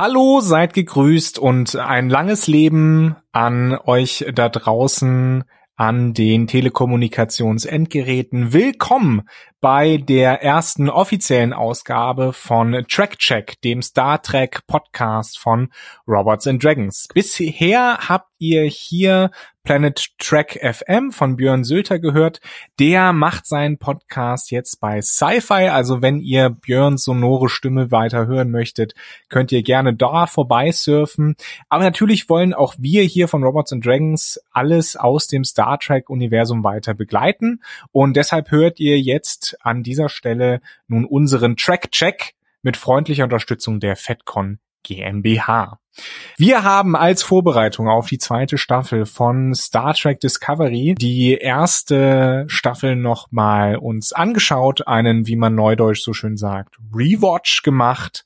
Hallo, seid gegrüßt und ein langes Leben an euch da draußen an den Telekommunikationsendgeräten. Willkommen bei der ersten offiziellen Ausgabe von Track Check, dem Star Trek Podcast von Robots and Dragons. Bisher habt ihr hier Planet Track FM von Björn Sülter gehört. Der macht seinen Podcast jetzt bei Sci-Fi. Also wenn ihr Björns sonore Stimme weiter hören möchtet, könnt ihr gerne da vorbeisurfen. Aber natürlich wollen auch wir hier von Robots and Dragons alles aus dem Star Trek Universum weiter begleiten. Und deshalb hört ihr jetzt an dieser Stelle nun unseren Track Check mit freundlicher Unterstützung der FedCon GmbH. Wir haben als Vorbereitung auf die zweite Staffel von Star Trek Discovery die erste Staffel nochmal uns angeschaut, einen, wie man neudeutsch so schön sagt, Rewatch gemacht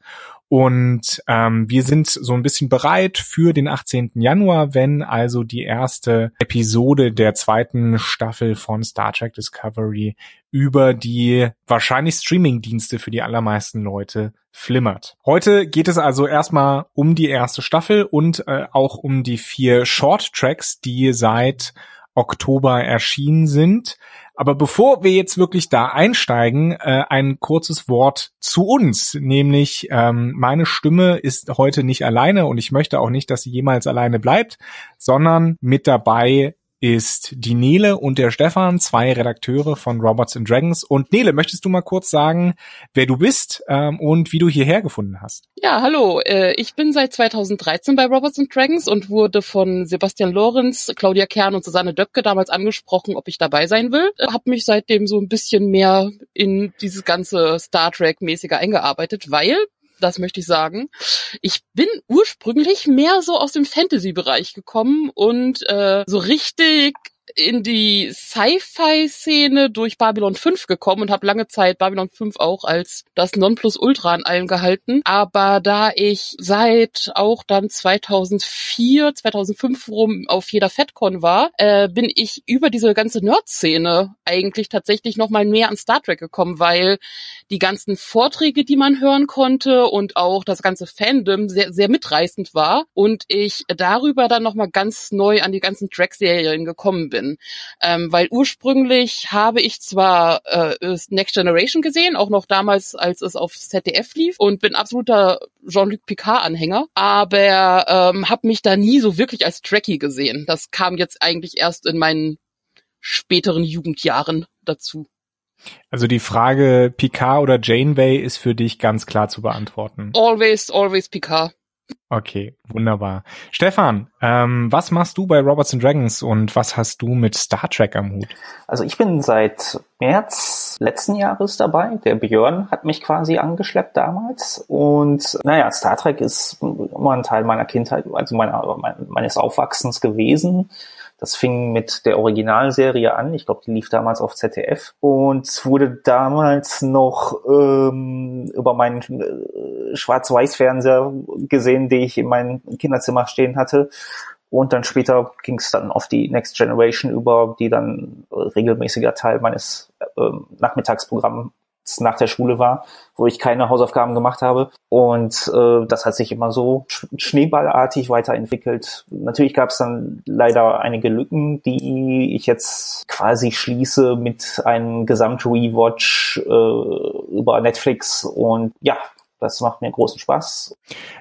und ähm, wir sind so ein bisschen bereit für den 18. Januar, wenn also die erste Episode der zweiten Staffel von Star Trek Discovery über die wahrscheinlich Streaming-Dienste für die allermeisten Leute flimmert. Heute geht es also erstmal um die erste Staffel und äh, auch um die vier Short Tracks, die seit Oktober erschienen sind. Aber bevor wir jetzt wirklich da einsteigen, äh, ein kurzes Wort zu uns, nämlich ähm, meine Stimme ist heute nicht alleine und ich möchte auch nicht, dass sie jemals alleine bleibt, sondern mit dabei ist die Nele und der Stefan, zwei Redakteure von Robots and Dragons. Und Nele, möchtest du mal kurz sagen, wer du bist ähm, und wie du hierher gefunden hast? Ja, hallo. Äh, ich bin seit 2013 bei Robots and Dragons und wurde von Sebastian Lorenz, Claudia Kern und Susanne Döpke damals angesprochen, ob ich dabei sein will. Äh, hab mich seitdem so ein bisschen mehr in dieses ganze Star Trek-mäßige eingearbeitet, weil das möchte ich sagen. Ich bin ursprünglich mehr so aus dem Fantasy-Bereich gekommen und äh, so richtig in die Sci-Fi-Szene durch Babylon 5 gekommen und habe lange Zeit Babylon 5 auch als das Nonplusultra an allem gehalten. Aber da ich seit auch dann 2004, 2005 rum auf jeder FedCon war, äh, bin ich über diese ganze Nerd-Szene eigentlich tatsächlich nochmal mehr an Star Trek gekommen, weil die ganzen Vorträge, die man hören konnte und auch das ganze Fandom sehr, sehr mitreißend war und ich darüber dann nochmal ganz neu an die ganzen Track-Serien gekommen bin. Ähm, weil ursprünglich habe ich zwar äh, Next Generation gesehen, auch noch damals, als es auf ZDF lief und bin absoluter Jean-Luc Picard-Anhänger, aber ähm, habe mich da nie so wirklich als Trekkie gesehen. Das kam jetzt eigentlich erst in meinen späteren Jugendjahren dazu. Also die Frage Picard oder Janeway ist für dich ganz klar zu beantworten. Always, always Picard. Okay, wunderbar. Stefan, ähm, was machst du bei Robots and Dragons und was hast du mit Star Trek am Hut? Also ich bin seit März letzten Jahres dabei. Der Björn hat mich quasi angeschleppt damals. Und naja, Star Trek ist immer ein Teil meiner Kindheit, also meiner, meines Aufwachsens gewesen. Das fing mit der Originalserie an. Ich glaube, die lief damals auf ZDF und wurde damals noch ähm, über meinen äh, Schwarz-Weiß-Fernseher gesehen, den ich in meinem Kinderzimmer stehen hatte. Und dann später ging es dann auf die Next Generation über, die dann regelmäßiger Teil meines äh, Nachmittagsprogramms nach der Schule war, wo ich keine Hausaufgaben gemacht habe. Und äh, das hat sich immer so schneeballartig weiterentwickelt. Natürlich gab es dann leider einige Lücken, die ich jetzt quasi schließe mit einem Gesamt-Rewatch äh, über Netflix. Und ja, das macht mir großen Spaß.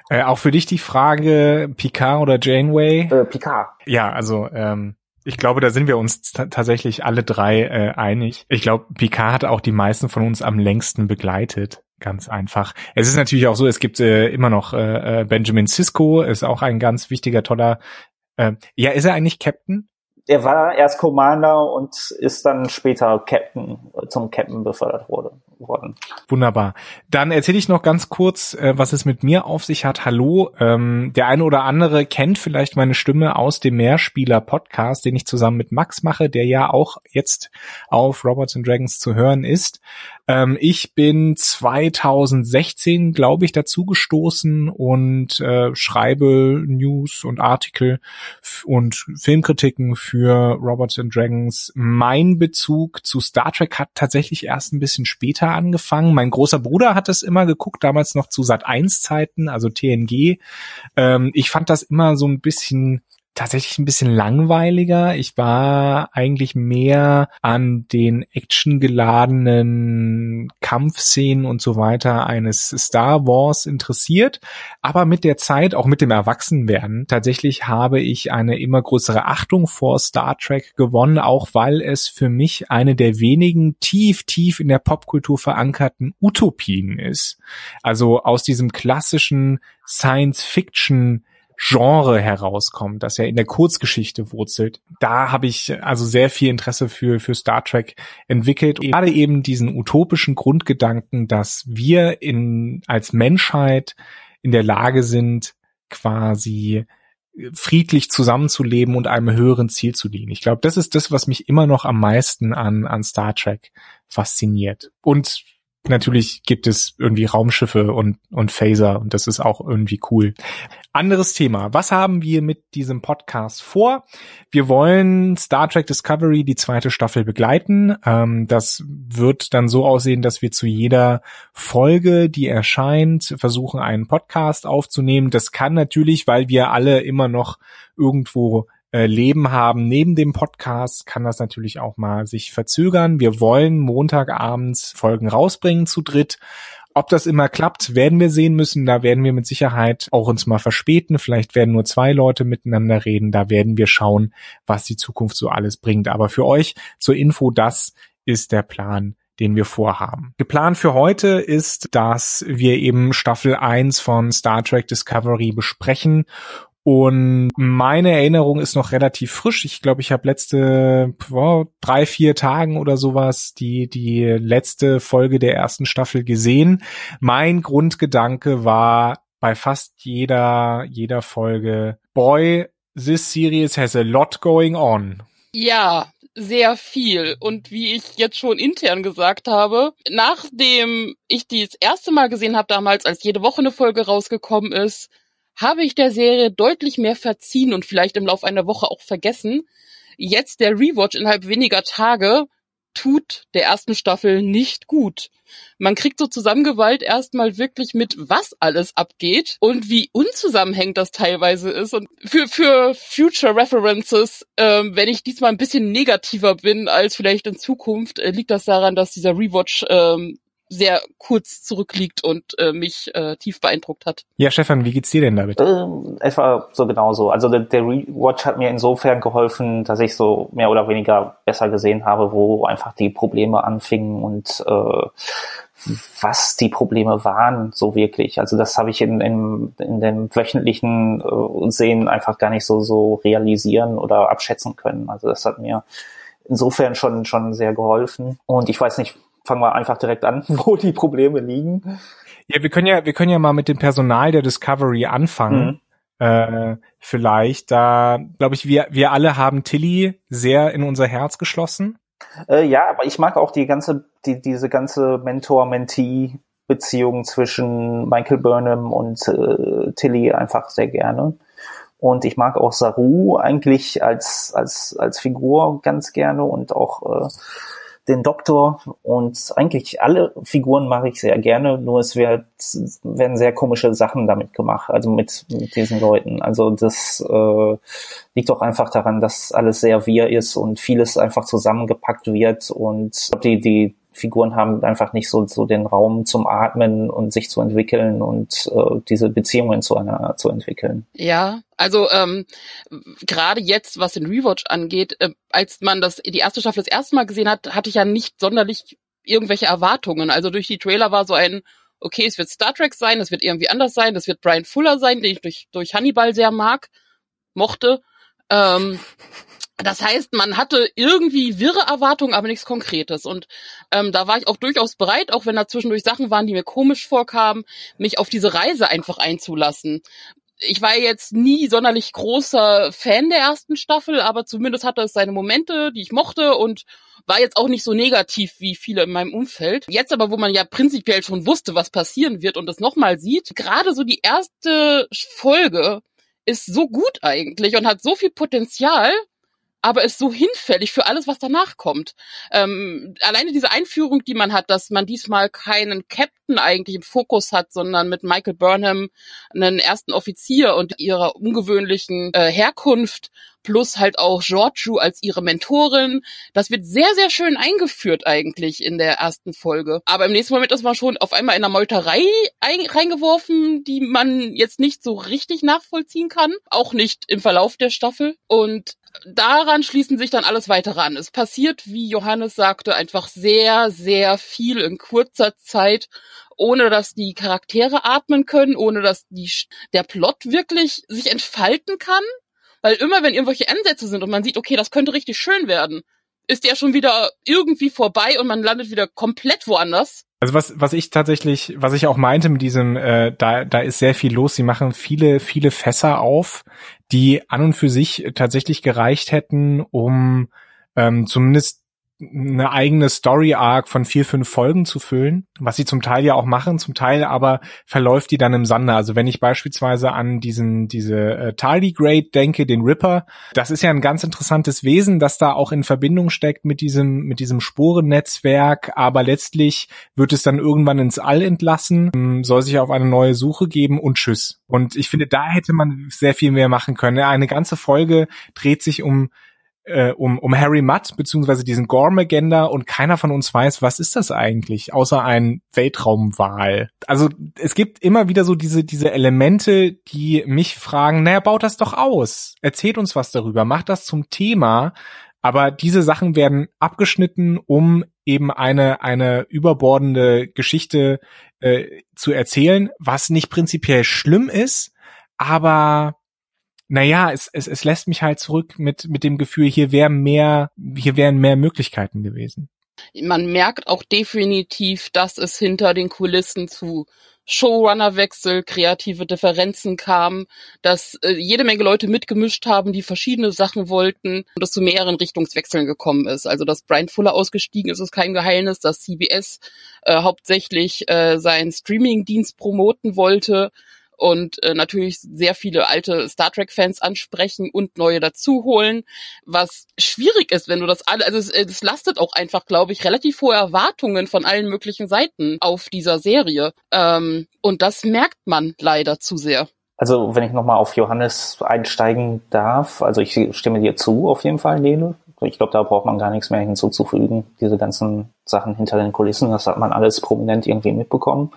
Äh, auch für dich die Frage Picard oder Janeway? Äh, Picard. Ja, also ähm, ich glaube, da sind wir uns tatsächlich alle drei äh, einig. Ich glaube, Picard hat auch die meisten von uns am längsten begleitet. Ganz einfach. Es ist natürlich auch so, es gibt äh, immer noch äh, äh Benjamin Sisko, ist auch ein ganz wichtiger, toller. Äh, ja, ist er eigentlich Captain? Er war erst Commander und ist dann später Captain, zum Captain befördert wurde worden. Wunderbar. Dann erzähle ich noch ganz kurz, äh, was es mit mir auf sich hat. Hallo, ähm, der eine oder andere kennt vielleicht meine Stimme aus dem Mehrspieler-Podcast, den ich zusammen mit Max mache, der ja auch jetzt auf Robots and Dragons zu hören ist. Ähm, ich bin 2016, glaube ich, dazugestoßen und äh, schreibe News und Artikel und Filmkritiken für Robots and Dragons. Mein Bezug zu Star Trek hat tatsächlich erst ein bisschen später Jahr angefangen. Mein großer Bruder hat es immer geguckt, damals noch zu Sat 1 Zeiten, also TNG. Ähm, ich fand das immer so ein bisschen tatsächlich ein bisschen langweiliger. Ich war eigentlich mehr an den actiongeladenen Kampfszenen und so weiter eines Star Wars interessiert. Aber mit der Zeit, auch mit dem Erwachsenwerden, tatsächlich habe ich eine immer größere Achtung vor Star Trek gewonnen, auch weil es für mich eine der wenigen tief, tief in der Popkultur verankerten Utopien ist. Also aus diesem klassischen Science Fiction Genre herauskommt, das ja in der Kurzgeschichte wurzelt. Da habe ich also sehr viel Interesse für, für Star Trek entwickelt. Gerade eben diesen utopischen Grundgedanken, dass wir in, als Menschheit in der Lage sind, quasi friedlich zusammenzuleben und einem höheren Ziel zu dienen. Ich glaube, das ist das, was mich immer noch am meisten an, an Star Trek fasziniert. Und Natürlich gibt es irgendwie Raumschiffe und, und Phaser und das ist auch irgendwie cool. Anderes Thema. Was haben wir mit diesem Podcast vor? Wir wollen Star Trek Discovery die zweite Staffel begleiten. Ähm, das wird dann so aussehen, dass wir zu jeder Folge, die erscheint, versuchen, einen Podcast aufzunehmen. Das kann natürlich, weil wir alle immer noch irgendwo äh, Leben haben neben dem Podcast, kann das natürlich auch mal sich verzögern. Wir wollen Montagabends Folgen rausbringen zu dritt. Ob das immer klappt, werden wir sehen müssen. Da werden wir mit Sicherheit auch uns mal verspäten. Vielleicht werden nur zwei Leute miteinander reden. Da werden wir schauen, was die Zukunft so alles bringt. Aber für euch zur Info, das ist der Plan den wir vorhaben. Geplant für heute ist, dass wir eben Staffel 1 von Star Trek Discovery besprechen und meine Erinnerung ist noch relativ frisch. Ich glaube, ich habe letzte oh, drei, vier Tagen oder sowas die, die letzte Folge der ersten Staffel gesehen. Mein Grundgedanke war bei fast jeder, jeder Folge, boy, this series has a lot going on. Ja, sehr viel. Und wie ich jetzt schon intern gesagt habe, nachdem ich die das erste Mal gesehen habe, damals, als jede Woche eine Folge rausgekommen ist, habe ich der Serie deutlich mehr verziehen und vielleicht im Laufe einer Woche auch vergessen. Jetzt der Rewatch innerhalb weniger Tage tut der ersten Staffel nicht gut. Man kriegt so zusammengewalt erstmal wirklich mit, was alles abgeht und wie unzusammenhängend das teilweise ist. Und für, für Future References, ähm, wenn ich diesmal ein bisschen negativer bin als vielleicht in Zukunft, äh, liegt das daran, dass dieser Rewatch ähm, sehr kurz zurückliegt und äh, mich äh, tief beeindruckt hat. Ja, Stefan, wie geht's dir denn damit? Ähm, etwa so genauso. Also der, der Rewatch hat mir insofern geholfen, dass ich so mehr oder weniger besser gesehen habe, wo einfach die Probleme anfingen und äh, was die Probleme waren, so wirklich. Also das habe ich in, in, in dem wöchentlichen äh, Sehen einfach gar nicht so, so realisieren oder abschätzen können. Also das hat mir insofern schon, schon sehr geholfen. Und ich weiß nicht, fangen wir einfach direkt an, wo die Probleme liegen. Ja, wir können ja, wir können ja mal mit dem Personal der Discovery anfangen. Mhm. Äh, vielleicht, da glaube ich, wir, wir alle haben Tilly sehr in unser Herz geschlossen. Äh, ja, aber ich mag auch die ganze, die, diese ganze Mentor-Mentee-Beziehung zwischen Michael Burnham und äh, Tilly einfach sehr gerne. Und ich mag auch Saru eigentlich als, als, als Figur ganz gerne und auch äh, den Doktor und eigentlich alle Figuren mache ich sehr gerne, nur es wird, werden sehr komische Sachen damit gemacht, also mit, mit diesen Leuten. Also das äh, liegt auch einfach daran, dass alles sehr wir ist und vieles einfach zusammengepackt wird und die, die Figuren haben einfach nicht so, so den Raum zum Atmen und sich zu entwickeln und äh, diese Beziehungen zu einer zu entwickeln. Ja, also ähm, gerade jetzt, was den Rewatch angeht, äh, als man das die erste Staffel das erste Mal gesehen hat, hatte ich ja nicht sonderlich irgendwelche Erwartungen. Also durch die Trailer war so ein okay, es wird Star Trek sein, es wird irgendwie anders sein, es wird Brian Fuller sein, den ich durch durch Hannibal sehr mag, mochte. Ähm, das heißt, man hatte irgendwie wirre Erwartungen, aber nichts Konkretes. Und ähm, da war ich auch durchaus bereit, auch wenn da zwischendurch Sachen waren, die mir komisch vorkamen, mich auf diese Reise einfach einzulassen. Ich war jetzt nie sonderlich großer Fan der ersten Staffel, aber zumindest hatte es seine Momente, die ich mochte und war jetzt auch nicht so negativ wie viele in meinem Umfeld. Jetzt aber, wo man ja prinzipiell schon wusste, was passieren wird und es nochmal sieht, gerade so die erste Folge ist so gut eigentlich und hat so viel Potenzial, aber ist so hinfällig für alles, was danach kommt. Ähm, alleine diese Einführung, die man hat, dass man diesmal keinen Captain eigentlich im Fokus hat, sondern mit Michael Burnham einen ersten Offizier und ihrer ungewöhnlichen äh, Herkunft plus halt auch Giorgio als ihre Mentorin. Das wird sehr, sehr schön eingeführt eigentlich in der ersten Folge. Aber im nächsten Moment ist man schon auf einmal in einer Meuterei reingeworfen, die man jetzt nicht so richtig nachvollziehen kann. Auch nicht im Verlauf der Staffel. Und daran schließen sich dann alles weitere an. Es passiert, wie Johannes sagte, einfach sehr, sehr viel in kurzer Zeit, ohne dass die Charaktere atmen können, ohne dass die, der Plot wirklich sich entfalten kann. Weil immer, wenn irgendwelche Ansätze sind und man sieht, okay, das könnte richtig schön werden, ist der schon wieder irgendwie vorbei und man landet wieder komplett woanders. Also was, was ich tatsächlich, was ich auch meinte mit diesem, äh, da, da ist sehr viel los. Sie machen viele, viele Fässer auf, die an und für sich tatsächlich gereicht hätten, um ähm, zumindest eine eigene Story-Arc von vier, fünf Folgen zu füllen, was sie zum Teil ja auch machen, zum Teil aber verläuft die dann im Sande. Also wenn ich beispielsweise an diesen, diese äh, Tardigrade denke, den Ripper, das ist ja ein ganz interessantes Wesen, das da auch in Verbindung steckt mit diesem, mit diesem Sporennetzwerk, aber letztlich wird es dann irgendwann ins All entlassen, ähm, soll sich auf eine neue Suche geben und tschüss. Und ich finde, da hätte man sehr viel mehr machen können. Eine ganze Folge dreht sich um äh, um, um Harry Mudd beziehungsweise diesen Gormagenda und keiner von uns weiß, was ist das eigentlich, außer ein Weltraumwahl. Also es gibt immer wieder so diese, diese Elemente, die mich fragen, naja, baut das doch aus. Erzählt uns was darüber, macht das zum Thema. Aber diese Sachen werden abgeschnitten, um eben eine, eine überbordende Geschichte äh, zu erzählen, was nicht prinzipiell schlimm ist, aber naja, es, es, es lässt mich halt zurück mit, mit dem Gefühl, hier wäre mehr, hier wären mehr Möglichkeiten gewesen. Man merkt auch definitiv, dass es hinter den Kulissen zu Showrunnerwechsel, kreative Differenzen kam, dass äh, jede Menge Leute mitgemischt haben, die verschiedene Sachen wollten und es zu mehreren Richtungswechseln gekommen ist. Also dass Brian Fuller ausgestiegen ist, ist kein Geheimnis, dass CBS äh, hauptsächlich äh, seinen Streamingdienst promoten wollte und äh, natürlich sehr viele alte Star Trek-Fans ansprechen und neue dazuholen, was schwierig ist, wenn du das alle, also es, es lastet auch einfach, glaube ich, relativ hohe Erwartungen von allen möglichen Seiten auf dieser Serie. Ähm, und das merkt man leider zu sehr. Also wenn ich nochmal auf Johannes einsteigen darf, also ich stimme dir zu auf jeden Fall, Nele. Ich glaube, da braucht man gar nichts mehr hinzuzufügen. Diese ganzen Sachen hinter den Kulissen, das hat man alles prominent irgendwie mitbekommen.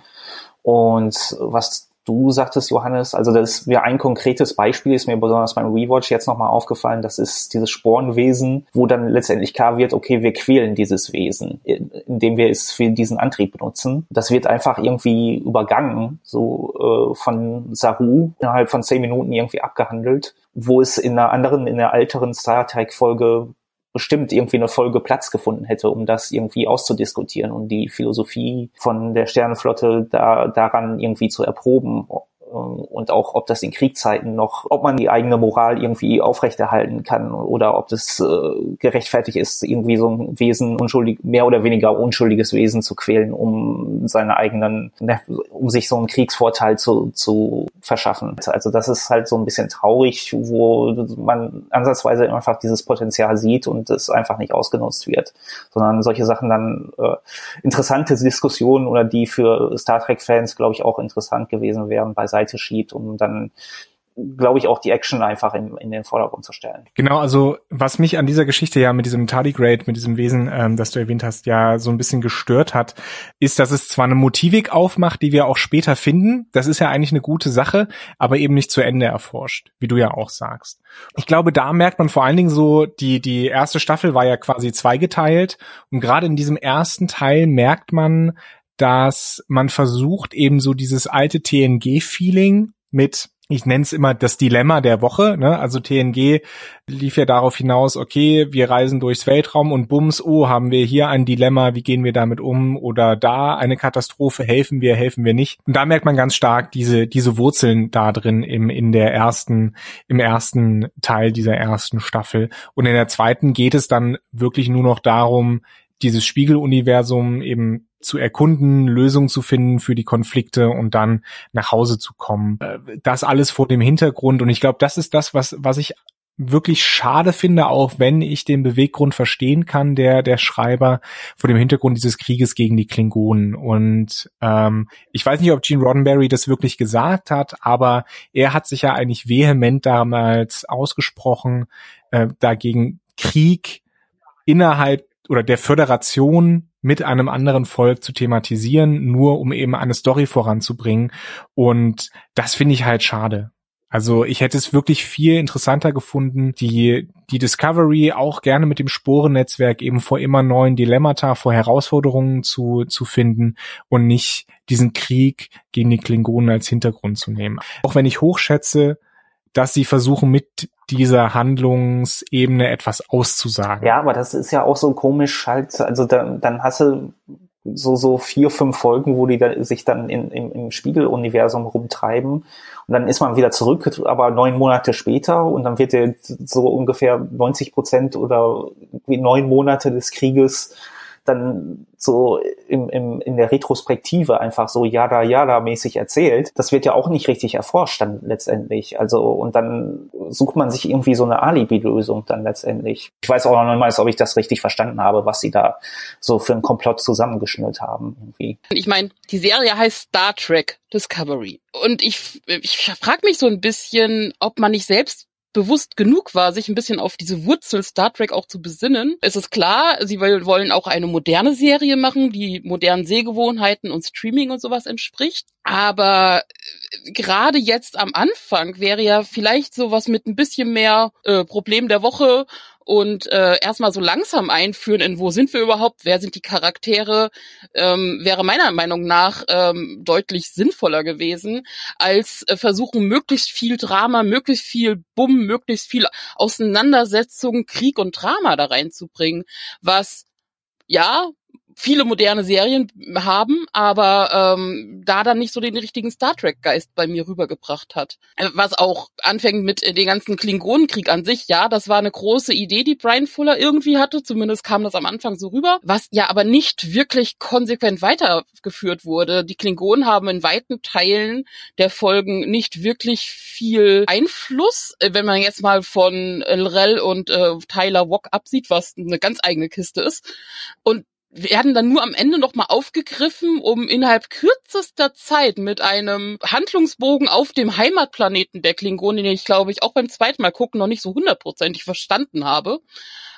Und was du sagtest, Johannes, also das wäre ein konkretes Beispiel, ist mir besonders beim Rewatch jetzt nochmal aufgefallen, das ist dieses Sporenwesen, wo dann letztendlich klar wird, okay, wir quälen dieses Wesen, indem wir es für diesen Antrieb benutzen. Das wird einfach irgendwie übergangen, so äh, von Saru innerhalb von zehn Minuten irgendwie abgehandelt, wo es in einer anderen, in der älteren Star Trek Folge bestimmt irgendwie eine Folge Platz gefunden hätte, um das irgendwie auszudiskutieren und die Philosophie von der Sternenflotte da, daran irgendwie zu erproben und auch, ob das in Kriegszeiten noch, ob man die eigene Moral irgendwie aufrechterhalten kann oder ob das äh, gerechtfertigt ist, irgendwie so ein Wesen unschuldig, mehr oder weniger unschuldiges Wesen zu quälen, um seine eigenen, ne, um sich so einen Kriegsvorteil zu, zu verschaffen. Also das ist halt so ein bisschen traurig, wo man ansatzweise einfach dieses Potenzial sieht und es einfach nicht ausgenutzt wird, sondern solche Sachen dann äh, interessante Diskussionen oder die für Star Trek-Fans, glaube ich, auch interessant gewesen wären, beiseite Seite schiebt, um dann glaube ich, auch die Action einfach in, in den Vordergrund zu stellen. Genau, also was mich an dieser Geschichte ja mit diesem Tardigrade, mit diesem Wesen, ähm, das du erwähnt hast, ja so ein bisschen gestört hat, ist, dass es zwar eine Motivik aufmacht, die wir auch später finden, das ist ja eigentlich eine gute Sache, aber eben nicht zu Ende erforscht, wie du ja auch sagst. Ich glaube, da merkt man vor allen Dingen so, die, die erste Staffel war ja quasi zweigeteilt und gerade in diesem ersten Teil merkt man, dass man versucht, eben so dieses alte TNG-Feeling mit ich nenne es immer das Dilemma der Woche. Ne? Also TNG lief ja darauf hinaus, okay, wir reisen durchs Weltraum und bums, oh, haben wir hier ein Dilemma, wie gehen wir damit um? Oder da eine Katastrophe, helfen wir, helfen wir nicht? Und da merkt man ganz stark diese, diese Wurzeln da drin im, in der ersten, im ersten Teil dieser ersten Staffel. Und in der zweiten geht es dann wirklich nur noch darum, dieses Spiegeluniversum eben zu erkunden, Lösungen zu finden für die Konflikte und dann nach Hause zu kommen. Äh, das alles vor dem Hintergrund. Und ich glaube, das ist das, was, was ich wirklich schade finde, auch wenn ich den Beweggrund verstehen kann, der der Schreiber vor dem Hintergrund dieses Krieges gegen die Klingonen. Und ähm, ich weiß nicht, ob Gene Roddenberry das wirklich gesagt hat, aber er hat sich ja eigentlich vehement damals ausgesprochen äh, dagegen Krieg innerhalb oder der Föderation mit einem anderen Volk zu thematisieren, nur um eben eine Story voranzubringen. Und das finde ich halt schade. Also ich hätte es wirklich viel interessanter gefunden, die, die Discovery auch gerne mit dem Sporennetzwerk eben vor immer neuen Dilemmata, vor Herausforderungen zu, zu finden und nicht diesen Krieg gegen die Klingonen als Hintergrund zu nehmen. Auch wenn ich hochschätze, dass sie versuchen, mit dieser Handlungsebene etwas auszusagen. Ja, aber das ist ja auch so komisch halt, also da, dann hast du so, so vier, fünf Folgen, wo die da, sich dann in, im, im Spiegeluniversum rumtreiben und dann ist man wieder zurück, aber neun Monate später und dann wird dir so ungefähr 90 Prozent oder neun Monate des Krieges dann so im, im, in der Retrospektive einfach so Yada Yada mäßig erzählt, das wird ja auch nicht richtig erforscht dann letztendlich. Also und dann sucht man sich irgendwie so eine Alibi-Lösung dann letztendlich. Ich weiß auch noch nicht ob ich das richtig verstanden habe, was sie da so für einen Komplott zusammengeschnürt haben irgendwie. Ich meine, die Serie heißt Star Trek Discovery und ich ich frage mich so ein bisschen, ob man nicht selbst bewusst genug war, sich ein bisschen auf diese Wurzel Star Trek auch zu besinnen. Es ist klar, sie wollen auch eine moderne Serie machen, die modernen Sehgewohnheiten und Streaming und sowas entspricht. Aber äh, gerade jetzt am Anfang wäre ja vielleicht sowas mit ein bisschen mehr äh, Problem der Woche und äh, erstmal so langsam einführen in wo sind wir überhaupt, wer sind die Charaktere, ähm, wäre meiner Meinung nach ähm, deutlich sinnvoller gewesen, als äh, versuchen, möglichst viel Drama, möglichst viel Bumm, möglichst viel Auseinandersetzung, Krieg und Drama da reinzubringen, was ja, viele moderne Serien haben, aber ähm, da dann nicht so den richtigen Star Trek-Geist bei mir rübergebracht hat. Äh, was auch anfängt mit äh, den ganzen Klingonenkrieg an sich, ja, das war eine große Idee, die Brian Fuller irgendwie hatte, zumindest kam das am Anfang so rüber, was ja aber nicht wirklich konsequent weitergeführt wurde. Die Klingonen haben in weiten Teilen der Folgen nicht wirklich viel Einfluss, äh, wenn man jetzt mal von Rel und äh, Tyler Wock absieht, was eine ganz eigene Kiste ist. Und werden dann nur am Ende nochmal aufgegriffen, um innerhalb kürzester Zeit mit einem Handlungsbogen auf dem Heimatplaneten der Klingonen, den ich glaube ich auch beim zweiten Mal gucken noch nicht so hundertprozentig verstanden habe,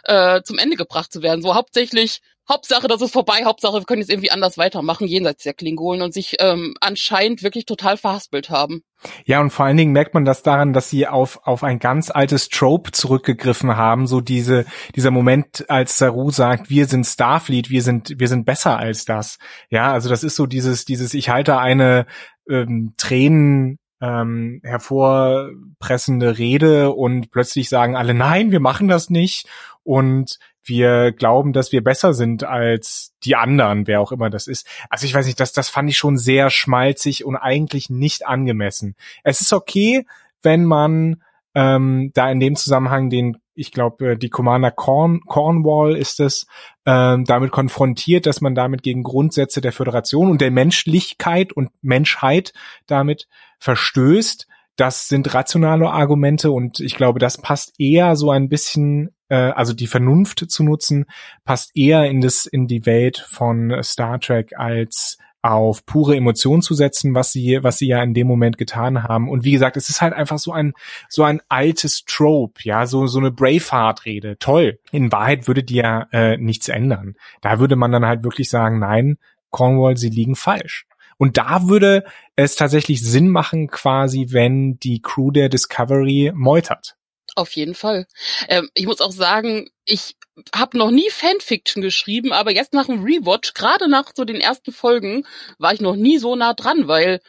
äh, zum Ende gebracht zu werden. So hauptsächlich Hauptsache, das ist vorbei, Hauptsache, wir können jetzt irgendwie anders weitermachen, jenseits der Klingonen und sich ähm, anscheinend wirklich total verhaspelt haben. Ja, und vor allen Dingen merkt man das daran, dass sie auf, auf ein ganz altes Trope zurückgegriffen haben, so diese, dieser Moment, als Saru sagt, wir sind Starfleet, wir sind, wir sind besser als das. Ja, also das ist so dieses, dieses, ich halte eine ähm, Tränen ähm, hervorpressende Rede und plötzlich sagen alle, nein, wir machen das nicht. Und wir glauben, dass wir besser sind als die anderen, wer auch immer das ist. Also ich weiß nicht, das, das fand ich schon sehr schmalzig und eigentlich nicht angemessen. Es ist okay, wenn man ähm, da in dem Zusammenhang den, ich glaube, äh, die Commander Corn, Cornwall ist es, ähm, damit konfrontiert, dass man damit gegen Grundsätze der Föderation und der Menschlichkeit und Menschheit damit verstößt. Das sind rationale Argumente und ich glaube, das passt eher so ein bisschen also die Vernunft zu nutzen, passt eher in das in die Welt von Star Trek als auf pure Emotion zu setzen, was sie, was sie ja in dem Moment getan haben. Und wie gesagt, es ist halt einfach so ein, so ein altes Trope, ja, so, so eine Braveheart-Rede. Toll. In Wahrheit würde die ja äh, nichts ändern. Da würde man dann halt wirklich sagen, nein, Cornwall, sie liegen falsch. Und da würde es tatsächlich Sinn machen, quasi, wenn die Crew der Discovery meutert. Auf jeden Fall. Ähm, ich muss auch sagen, ich habe noch nie Fanfiction geschrieben, aber jetzt nach dem Rewatch, gerade nach so den ersten Folgen, war ich noch nie so nah dran, weil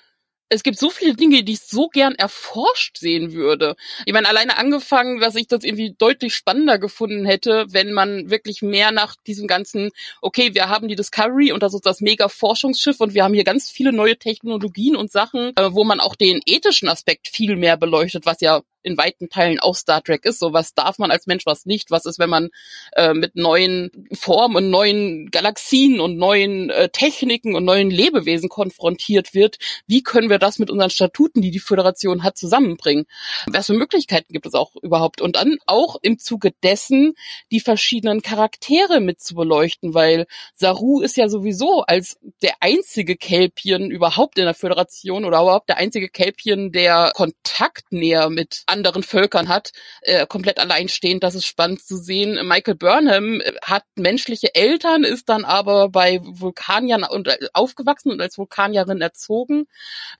es gibt so viele Dinge, die ich so gern erforscht sehen würde. Ich meine, alleine angefangen, dass ich das irgendwie deutlich spannender gefunden hätte, wenn man wirklich mehr nach diesem ganzen, okay, wir haben die Discovery und das ist das mega Forschungsschiff und wir haben hier ganz viele neue Technologien und Sachen, äh, wo man auch den ethischen Aspekt viel mehr beleuchtet, was ja in weiten Teilen auch Star Trek ist. So was darf man als Mensch, was nicht. Was ist, wenn man äh, mit neuen Formen und neuen Galaxien und neuen äh, Techniken und neuen Lebewesen konfrontiert wird? Wie können wir das mit unseren Statuten, die die Föderation hat, zusammenbringen? Was für Möglichkeiten gibt es auch überhaupt? Und dann auch im Zuge dessen die verschiedenen Charaktere mit zu beleuchten, weil Saru ist ja sowieso als der einzige Kelpien überhaupt in der Föderation oder überhaupt der einzige Kelpien, der Kontakt näher mit anderen Völkern hat, äh, komplett alleinstehend. Das ist spannend zu sehen. Michael Burnham hat menschliche Eltern, ist dann aber bei Vulkaniern und äh, aufgewachsen und als Vulkanierin erzogen.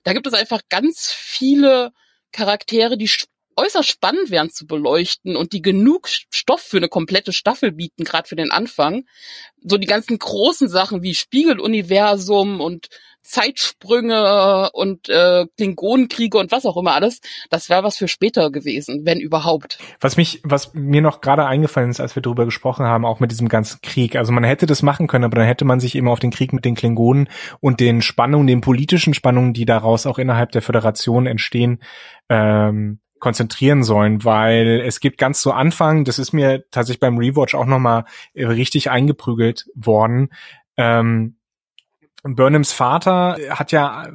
Da gibt es einfach ganz viele Charaktere, die äußerst spannend wären zu beleuchten und die genug Stoff für eine komplette Staffel bieten, gerade für den Anfang. So die ganzen großen Sachen wie Spiegeluniversum und Zeitsprünge und äh, Klingonenkriege und was auch immer alles, das wäre was für später gewesen, wenn überhaupt. Was mich, was mir noch gerade eingefallen ist, als wir darüber gesprochen haben, auch mit diesem ganzen Krieg. Also man hätte das machen können, aber dann hätte man sich immer auf den Krieg mit den Klingonen und den Spannungen, den politischen Spannungen, die daraus auch innerhalb der Föderation entstehen, ähm, konzentrieren sollen, weil es gibt ganz zu Anfang, das ist mir tatsächlich beim Rewatch auch nochmal äh, richtig eingeprügelt worden, ähm, Burnhams Vater hat ja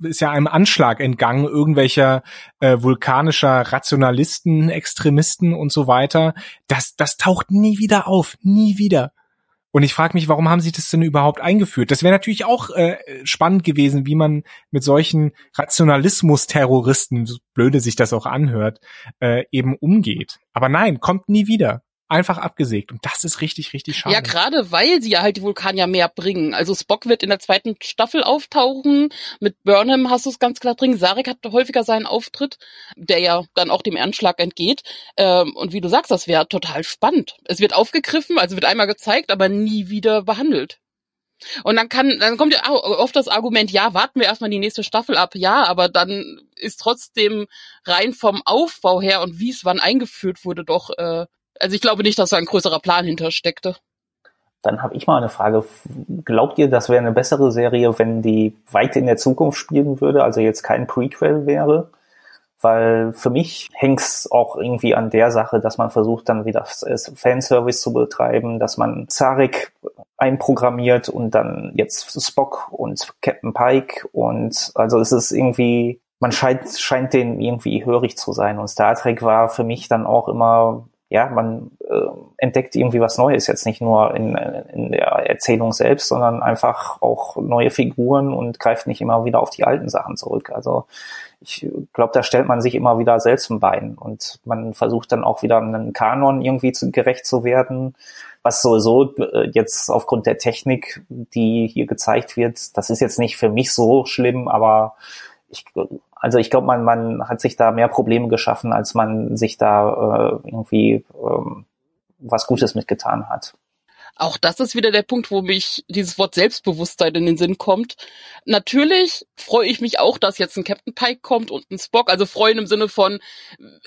ist ja einem Anschlag entgangen irgendwelcher äh, vulkanischer Rationalisten, Extremisten und so weiter. Das das taucht nie wieder auf, nie wieder. Und ich frage mich, warum haben sie das denn überhaupt eingeführt? Das wäre natürlich auch äh, spannend gewesen, wie man mit solchen Rationalismus-Terroristen, so blöde sich das auch anhört, äh, eben umgeht. Aber nein, kommt nie wieder einfach abgesägt. Und das ist richtig, richtig schade. Ja, gerade weil sie ja halt die Vulkanier mehr bringen. Also Spock wird in der zweiten Staffel auftauchen. Mit Burnham hast du es ganz klar drin. Sarek hat häufiger seinen Auftritt, der ja dann auch dem Anschlag entgeht. Ähm, und wie du sagst, das wäre total spannend. Es wird aufgegriffen, also wird einmal gezeigt, aber nie wieder behandelt. Und dann kann, dann kommt ja oft das Argument, ja, warten wir erstmal die nächste Staffel ab, ja, aber dann ist trotzdem rein vom Aufbau her und wie es wann eingeführt wurde, doch äh, also ich glaube nicht, dass da ein größerer Plan hintersteckte. Dann habe ich mal eine Frage. Glaubt ihr, das wäre eine bessere Serie, wenn die weit in der Zukunft spielen würde, also jetzt kein Prequel wäre? Weil für mich hängt's auch irgendwie an der Sache, dass man versucht, dann wieder Fanservice zu betreiben, dass man Zarek einprogrammiert und dann jetzt Spock und Captain Pike und also es ist irgendwie, man scheint, scheint denen irgendwie hörig zu sein. Und Star Trek war für mich dann auch immer ja, man äh, entdeckt irgendwie was Neues, jetzt nicht nur in, in der Erzählung selbst, sondern einfach auch neue Figuren und greift nicht immer wieder auf die alten Sachen zurück. Also ich glaube, da stellt man sich immer wieder selbst ein Bein und man versucht dann auch wieder einen Kanon irgendwie zu, gerecht zu werden, was sowieso äh, jetzt aufgrund der Technik, die hier gezeigt wird, das ist jetzt nicht für mich so schlimm, aber ich also ich glaube, man, man hat sich da mehr Probleme geschaffen, als man sich da äh, irgendwie ähm, was Gutes mitgetan hat. Auch das ist wieder der Punkt, wo mich dieses Wort Selbstbewusstsein in den Sinn kommt. Natürlich freue ich mich auch, dass jetzt ein Captain Pike kommt und ein Spock. Also freuen im Sinne von,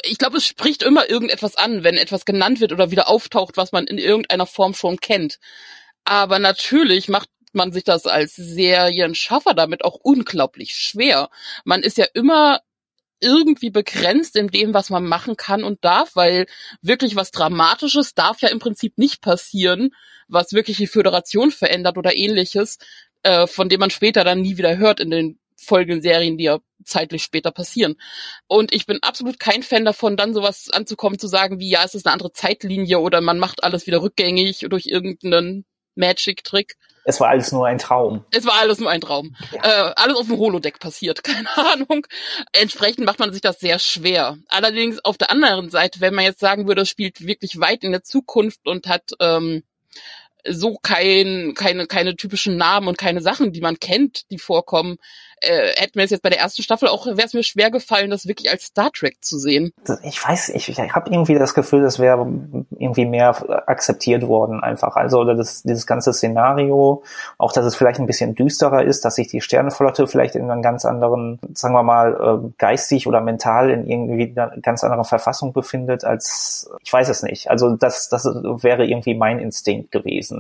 ich glaube, es spricht immer irgendetwas an, wenn etwas genannt wird oder wieder auftaucht, was man in irgendeiner Form schon kennt. Aber natürlich macht man sich das als Serienschaffer damit auch unglaublich schwer. Man ist ja immer irgendwie begrenzt in dem, was man machen kann und darf, weil wirklich was Dramatisches darf ja im Prinzip nicht passieren, was wirklich die Föderation verändert oder ähnliches, äh, von dem man später dann nie wieder hört in den folgenden Serien, die ja zeitlich später passieren. Und ich bin absolut kein Fan davon, dann sowas anzukommen, zu sagen, wie ja, es ist eine andere Zeitlinie oder man macht alles wieder rückgängig durch irgendeinen Magic-Trick. Es war alles nur ein Traum. Es war alles nur ein Traum. Ja. Äh, alles auf dem Holodeck passiert, keine Ahnung. Entsprechend macht man sich das sehr schwer. Allerdings auf der anderen Seite, wenn man jetzt sagen würde, es spielt wirklich weit in der Zukunft und hat ähm, so kein, keine, keine typischen Namen und keine Sachen, die man kennt, die vorkommen, äh, hätten wir es jetzt bei der ersten Staffel auch, wäre es mir schwer gefallen, das wirklich als Star Trek zu sehen. Ich weiß, ich, ich habe irgendwie das Gefühl, das wäre irgendwie mehr akzeptiert worden einfach. Also das, dieses ganze Szenario, auch dass es vielleicht ein bisschen düsterer ist, dass sich die Sternenflotte vielleicht in einer ganz anderen, sagen wir mal, äh, geistig oder mental in irgendwie einer ganz anderen Verfassung befindet, als ich weiß es nicht. Also das, das wäre irgendwie mein Instinkt gewesen.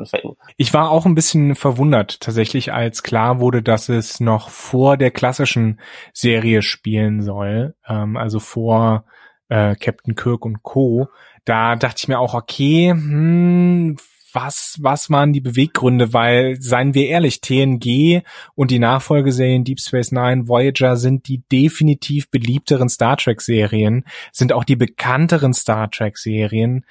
Ich war auch ein bisschen verwundert tatsächlich, als klar wurde, dass es noch vor vor der klassischen Serie spielen soll, ähm, also vor äh, Captain Kirk und Co. Da dachte ich mir auch, okay, hm, was, was waren die Beweggründe? Weil, seien wir ehrlich, TNG und die Nachfolgeserien Deep Space Nine, Voyager sind die definitiv beliebteren Star Trek Serien, sind auch die bekannteren Star Trek Serien.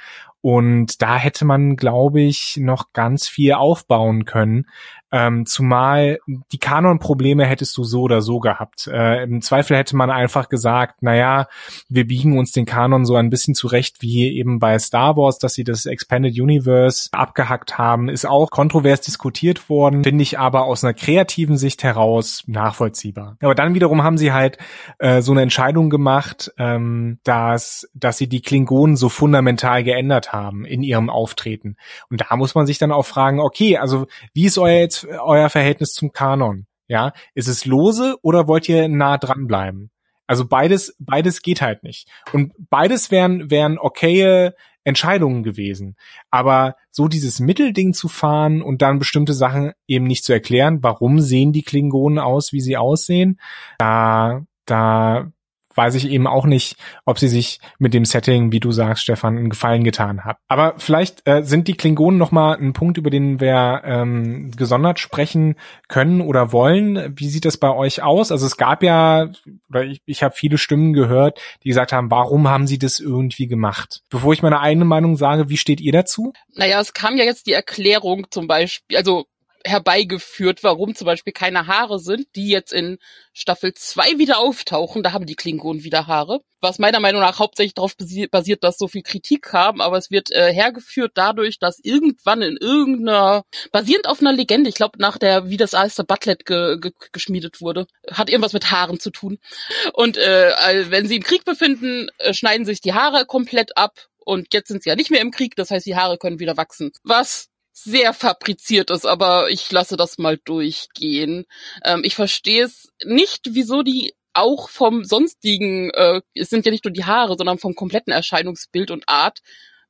Und da hätte man, glaube ich, noch ganz viel aufbauen können. Ähm, zumal die Kanon-Probleme hättest du so oder so gehabt. Äh, Im Zweifel hätte man einfach gesagt, naja, wir biegen uns den Kanon so ein bisschen zurecht, wie eben bei Star Wars, dass sie das Expanded Universe abgehackt haben, ist auch kontrovers diskutiert worden, finde ich aber aus einer kreativen Sicht heraus nachvollziehbar. Aber dann wiederum haben sie halt äh, so eine Entscheidung gemacht, ähm, dass, dass sie die Klingonen so fundamental geändert haben in ihrem Auftreten. Und da muss man sich dann auch fragen, okay, also wie ist euer jetzt euer Verhältnis zum Kanon? Ja, ist es lose oder wollt ihr nah dran bleiben? Also beides, beides geht halt nicht. Und beides wären, wären okaye Entscheidungen gewesen. Aber so dieses Mittelding zu fahren und dann bestimmte Sachen eben nicht zu erklären, warum sehen die Klingonen aus, wie sie aussehen, da, da weiß ich eben auch nicht, ob sie sich mit dem Setting, wie du sagst, Stefan, einen Gefallen getan hat. Aber vielleicht äh, sind die Klingonen noch mal ein Punkt, über den wir ähm, gesondert sprechen können oder wollen. Wie sieht das bei euch aus? Also es gab ja, oder ich, ich habe viele Stimmen gehört, die gesagt haben, warum haben sie das irgendwie gemacht? Bevor ich meine eigene Meinung sage, wie steht ihr dazu? Naja, es kam ja jetzt die Erklärung zum Beispiel, also herbeigeführt, warum zum Beispiel keine Haare sind, die jetzt in Staffel 2 wieder auftauchen. Da haben die Klingonen wieder Haare. Was meiner Meinung nach hauptsächlich darauf basiert, dass so viel Kritik kam, aber es wird äh, hergeführt dadurch, dass irgendwann in irgendeiner, basierend auf einer Legende, ich glaube nach der, wie das Alistair Butlet ge, ge, geschmiedet wurde, hat irgendwas mit Haaren zu tun. Und äh, wenn sie im Krieg befinden, äh, schneiden sich die Haare komplett ab und jetzt sind sie ja nicht mehr im Krieg, das heißt, die Haare können wieder wachsen. Was sehr fabriziert ist, aber ich lasse das mal durchgehen. Ähm, ich verstehe es nicht, wieso die auch vom sonstigen, äh, es sind ja nicht nur die Haare, sondern vom kompletten Erscheinungsbild und Art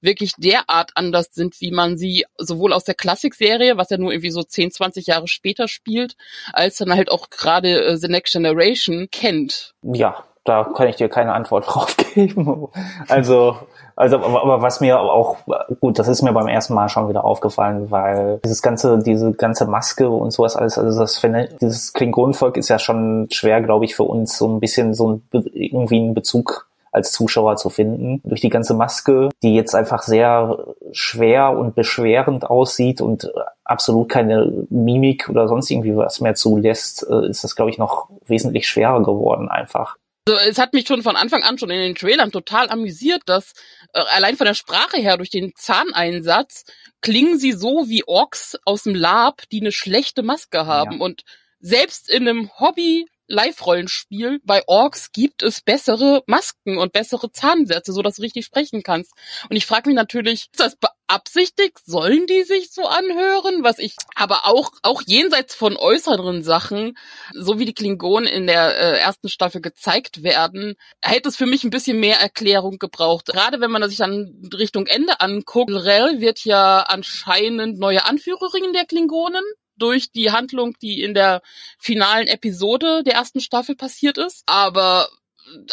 wirklich derart anders sind, wie man sie sowohl aus der Klassikserie, was ja nur irgendwie so 10, 20 Jahre später spielt, als dann halt auch gerade äh, The Next Generation kennt. Ja, da kann ich dir keine Antwort drauf geben. Also also, aber, aber was mir auch, gut, das ist mir beim ersten Mal schon wieder aufgefallen, weil dieses ganze, diese ganze Maske und sowas alles, also das finde, dieses Klingonenvolk ist ja schon schwer, glaube ich, für uns so ein bisschen so ein, irgendwie einen Bezug als Zuschauer zu finden. Durch die ganze Maske, die jetzt einfach sehr schwer und beschwerend aussieht und absolut keine Mimik oder sonst irgendwie was mehr zulässt, äh, ist das, glaube ich, noch wesentlich schwerer geworden einfach. Also es hat mich schon von Anfang an schon in den Trailern total amüsiert, dass äh, allein von der Sprache her durch den Zahneinsatz klingen sie so wie Orks aus dem Lab, die eine schlechte Maske haben. Ja. Und selbst in einem Hobby Live-Rollenspiel bei Orks gibt es bessere Masken und bessere Zahnsätze, so dass du richtig sprechen kannst. Und ich frage mich natürlich, ist das beabsichtigt? Sollen die sich so anhören? Was ich, aber auch, auch jenseits von äußeren Sachen, so wie die Klingonen in der äh, ersten Staffel gezeigt werden, hätte es für mich ein bisschen mehr Erklärung gebraucht. Gerade wenn man sich dann Richtung Ende anguckt, Rel wird ja anscheinend neue Anführerin der Klingonen durch die Handlung, die in der finalen Episode der ersten Staffel passiert ist. Aber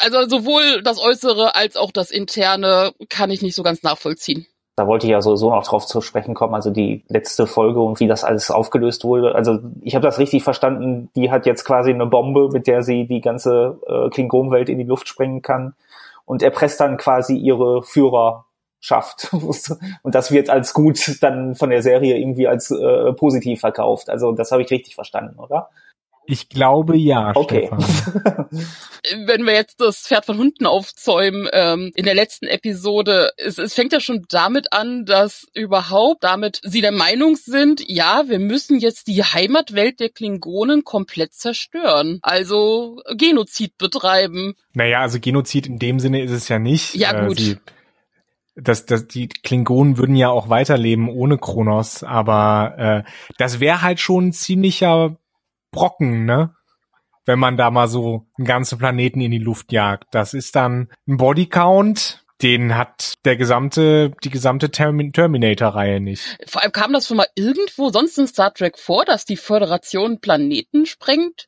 also sowohl das Äußere als auch das Interne kann ich nicht so ganz nachvollziehen. Da wollte ich ja sowieso noch drauf zu sprechen kommen, also die letzte Folge und wie das alles aufgelöst wurde. Also ich habe das richtig verstanden, die hat jetzt quasi eine Bombe, mit der sie die ganze äh, Klingonenwelt in die Luft sprengen kann und erpresst dann quasi ihre Führer schafft. Und das wird als gut dann von der Serie irgendwie als äh, positiv verkauft. Also das habe ich richtig verstanden, oder? Ich glaube ja. Okay. Wenn wir jetzt das Pferd von Hunden aufzäumen, ähm, in der letzten Episode, es, es fängt ja schon damit an, dass überhaupt damit sie der Meinung sind, ja, wir müssen jetzt die Heimatwelt der Klingonen komplett zerstören. Also Genozid betreiben. Naja, also Genozid in dem Sinne ist es ja nicht. Ja, gut. Äh, sie dass, dass die Klingonen würden ja auch weiterleben ohne Kronos, aber äh, das wäre halt schon ein ziemlicher Brocken, ne? Wenn man da mal so einen ganzen Planeten in die Luft jagt. Das ist dann ein Bodycount, den hat der gesamte, die gesamte Termin Terminator-Reihe nicht. Vor allem kam das schon mal irgendwo sonst in Star Trek vor, dass die Föderation Planeten sprengt?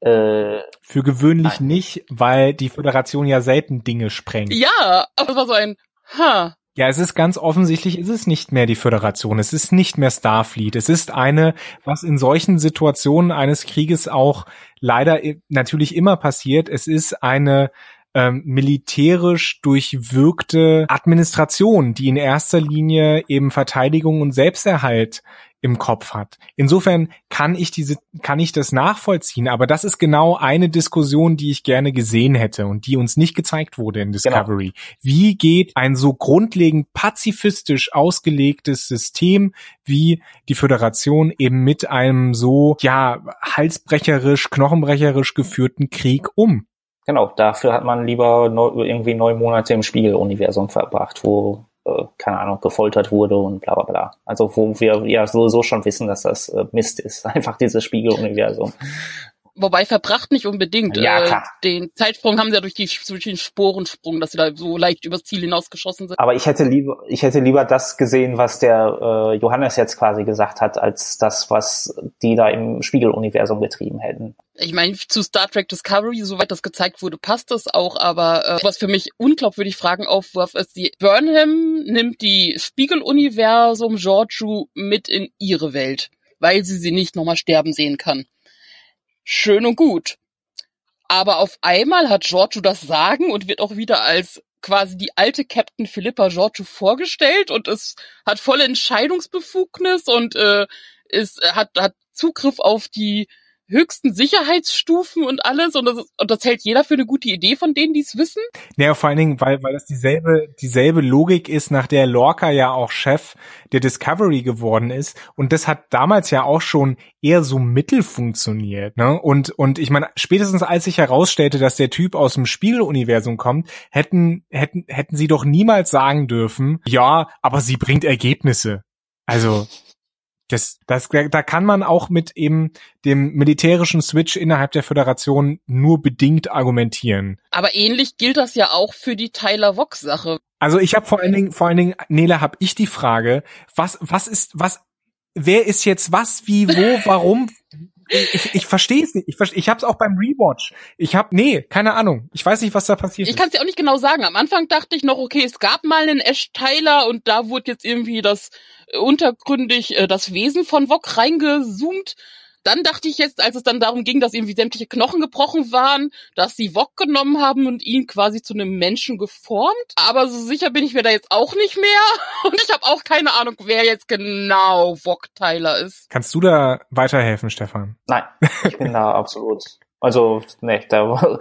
Äh, Für gewöhnlich nein. nicht, weil die Föderation ja selten Dinge sprengt. Ja, aber es war so ein, ha, ja, es ist ganz offensichtlich, es ist nicht mehr die Föderation, es ist nicht mehr Starfleet. Es ist eine, was in solchen Situationen eines Krieges auch leider natürlich immer passiert. Es ist eine ähm, militärisch durchwirkte Administration, die in erster Linie eben Verteidigung und Selbsterhalt im Kopf hat. Insofern kann ich diese, kann ich das nachvollziehen, aber das ist genau eine Diskussion, die ich gerne gesehen hätte und die uns nicht gezeigt wurde in Discovery. Genau. Wie geht ein so grundlegend pazifistisch ausgelegtes System wie die Föderation eben mit einem so, ja, halsbrecherisch, knochenbrecherisch geführten Krieg um? Genau, dafür hat man lieber neu, irgendwie neun Monate im Spiegeluniversum verbracht, wo äh, keine Ahnung, gefoltert wurde und bla bla bla. Also wo wir ja sowieso schon wissen, dass das äh, Mist ist. Einfach dieses Spiegeluniversum. Wobei verbracht nicht unbedingt. Ja, äh, klar. Äh, den Zeitsprung haben sie ja durch, die, durch den Sporensprung, dass sie da so leicht übers Ziel hinausgeschossen sind. Aber ich hätte lieber, ich hätte lieber das gesehen, was der äh, Johannes jetzt quasi gesagt hat, als das, was die da im Spiegeluniversum getrieben hätten. Ich meine, zu Star Trek Discovery, soweit das gezeigt wurde, passt das auch, aber äh, was für mich unglaubwürdig Fragen aufwarf, ist, die Burnham nimmt die Spiegeluniversum Georgiou mit in ihre Welt, weil sie sie nicht nochmal sterben sehen kann schön und gut. Aber auf einmal hat Giorgio das Sagen und wird auch wieder als quasi die alte Captain Philippa Giorgio vorgestellt und es hat volle Entscheidungsbefugnis und äh, ist, hat, hat Zugriff auf die höchsten Sicherheitsstufen und alles und das, und das hält jeder für eine gute Idee von denen, die es wissen? Naja, vor allen Dingen, weil, weil das dieselbe, dieselbe Logik ist, nach der Lorca ja auch Chef der Discovery geworden ist und das hat damals ja auch schon eher so mittel funktioniert, ne? Und, und ich meine, spätestens als sich herausstellte, dass der Typ aus dem Spiegeluniversum kommt, hätten, hätten, hätten sie doch niemals sagen dürfen, ja, aber sie bringt Ergebnisse. Also, das, das, da kann man auch mit eben dem militärischen Switch innerhalb der Föderation nur bedingt argumentieren. Aber ähnlich gilt das ja auch für die Tyler Vox Sache. Also ich habe vor allen Dingen, vor allen Dingen, Nele, habe ich die Frage, was, was ist, was, wer ist jetzt was, wie, wo, warum? Ich, ich verstehe es nicht. Ich, versteh, ich habe es auch beim Rewatch. Ich habe, nee, keine Ahnung. Ich weiß nicht, was da passiert Ich kann es dir auch nicht genau sagen. Am Anfang dachte ich noch, okay, es gab mal einen Ash Tyler und da wurde jetzt irgendwie das äh, untergründig äh, das Wesen von Wok reingezoomt. Dann dachte ich jetzt, als es dann darum ging, dass irgendwie sämtliche Knochen gebrochen waren, dass sie Wok genommen haben und ihn quasi zu einem Menschen geformt. Aber so sicher bin ich mir da jetzt auch nicht mehr. Und ich habe auch keine Ahnung, wer jetzt genau Wok Tyler ist. Kannst du da weiterhelfen, Stefan? Nein, ich bin da absolut also, ne, da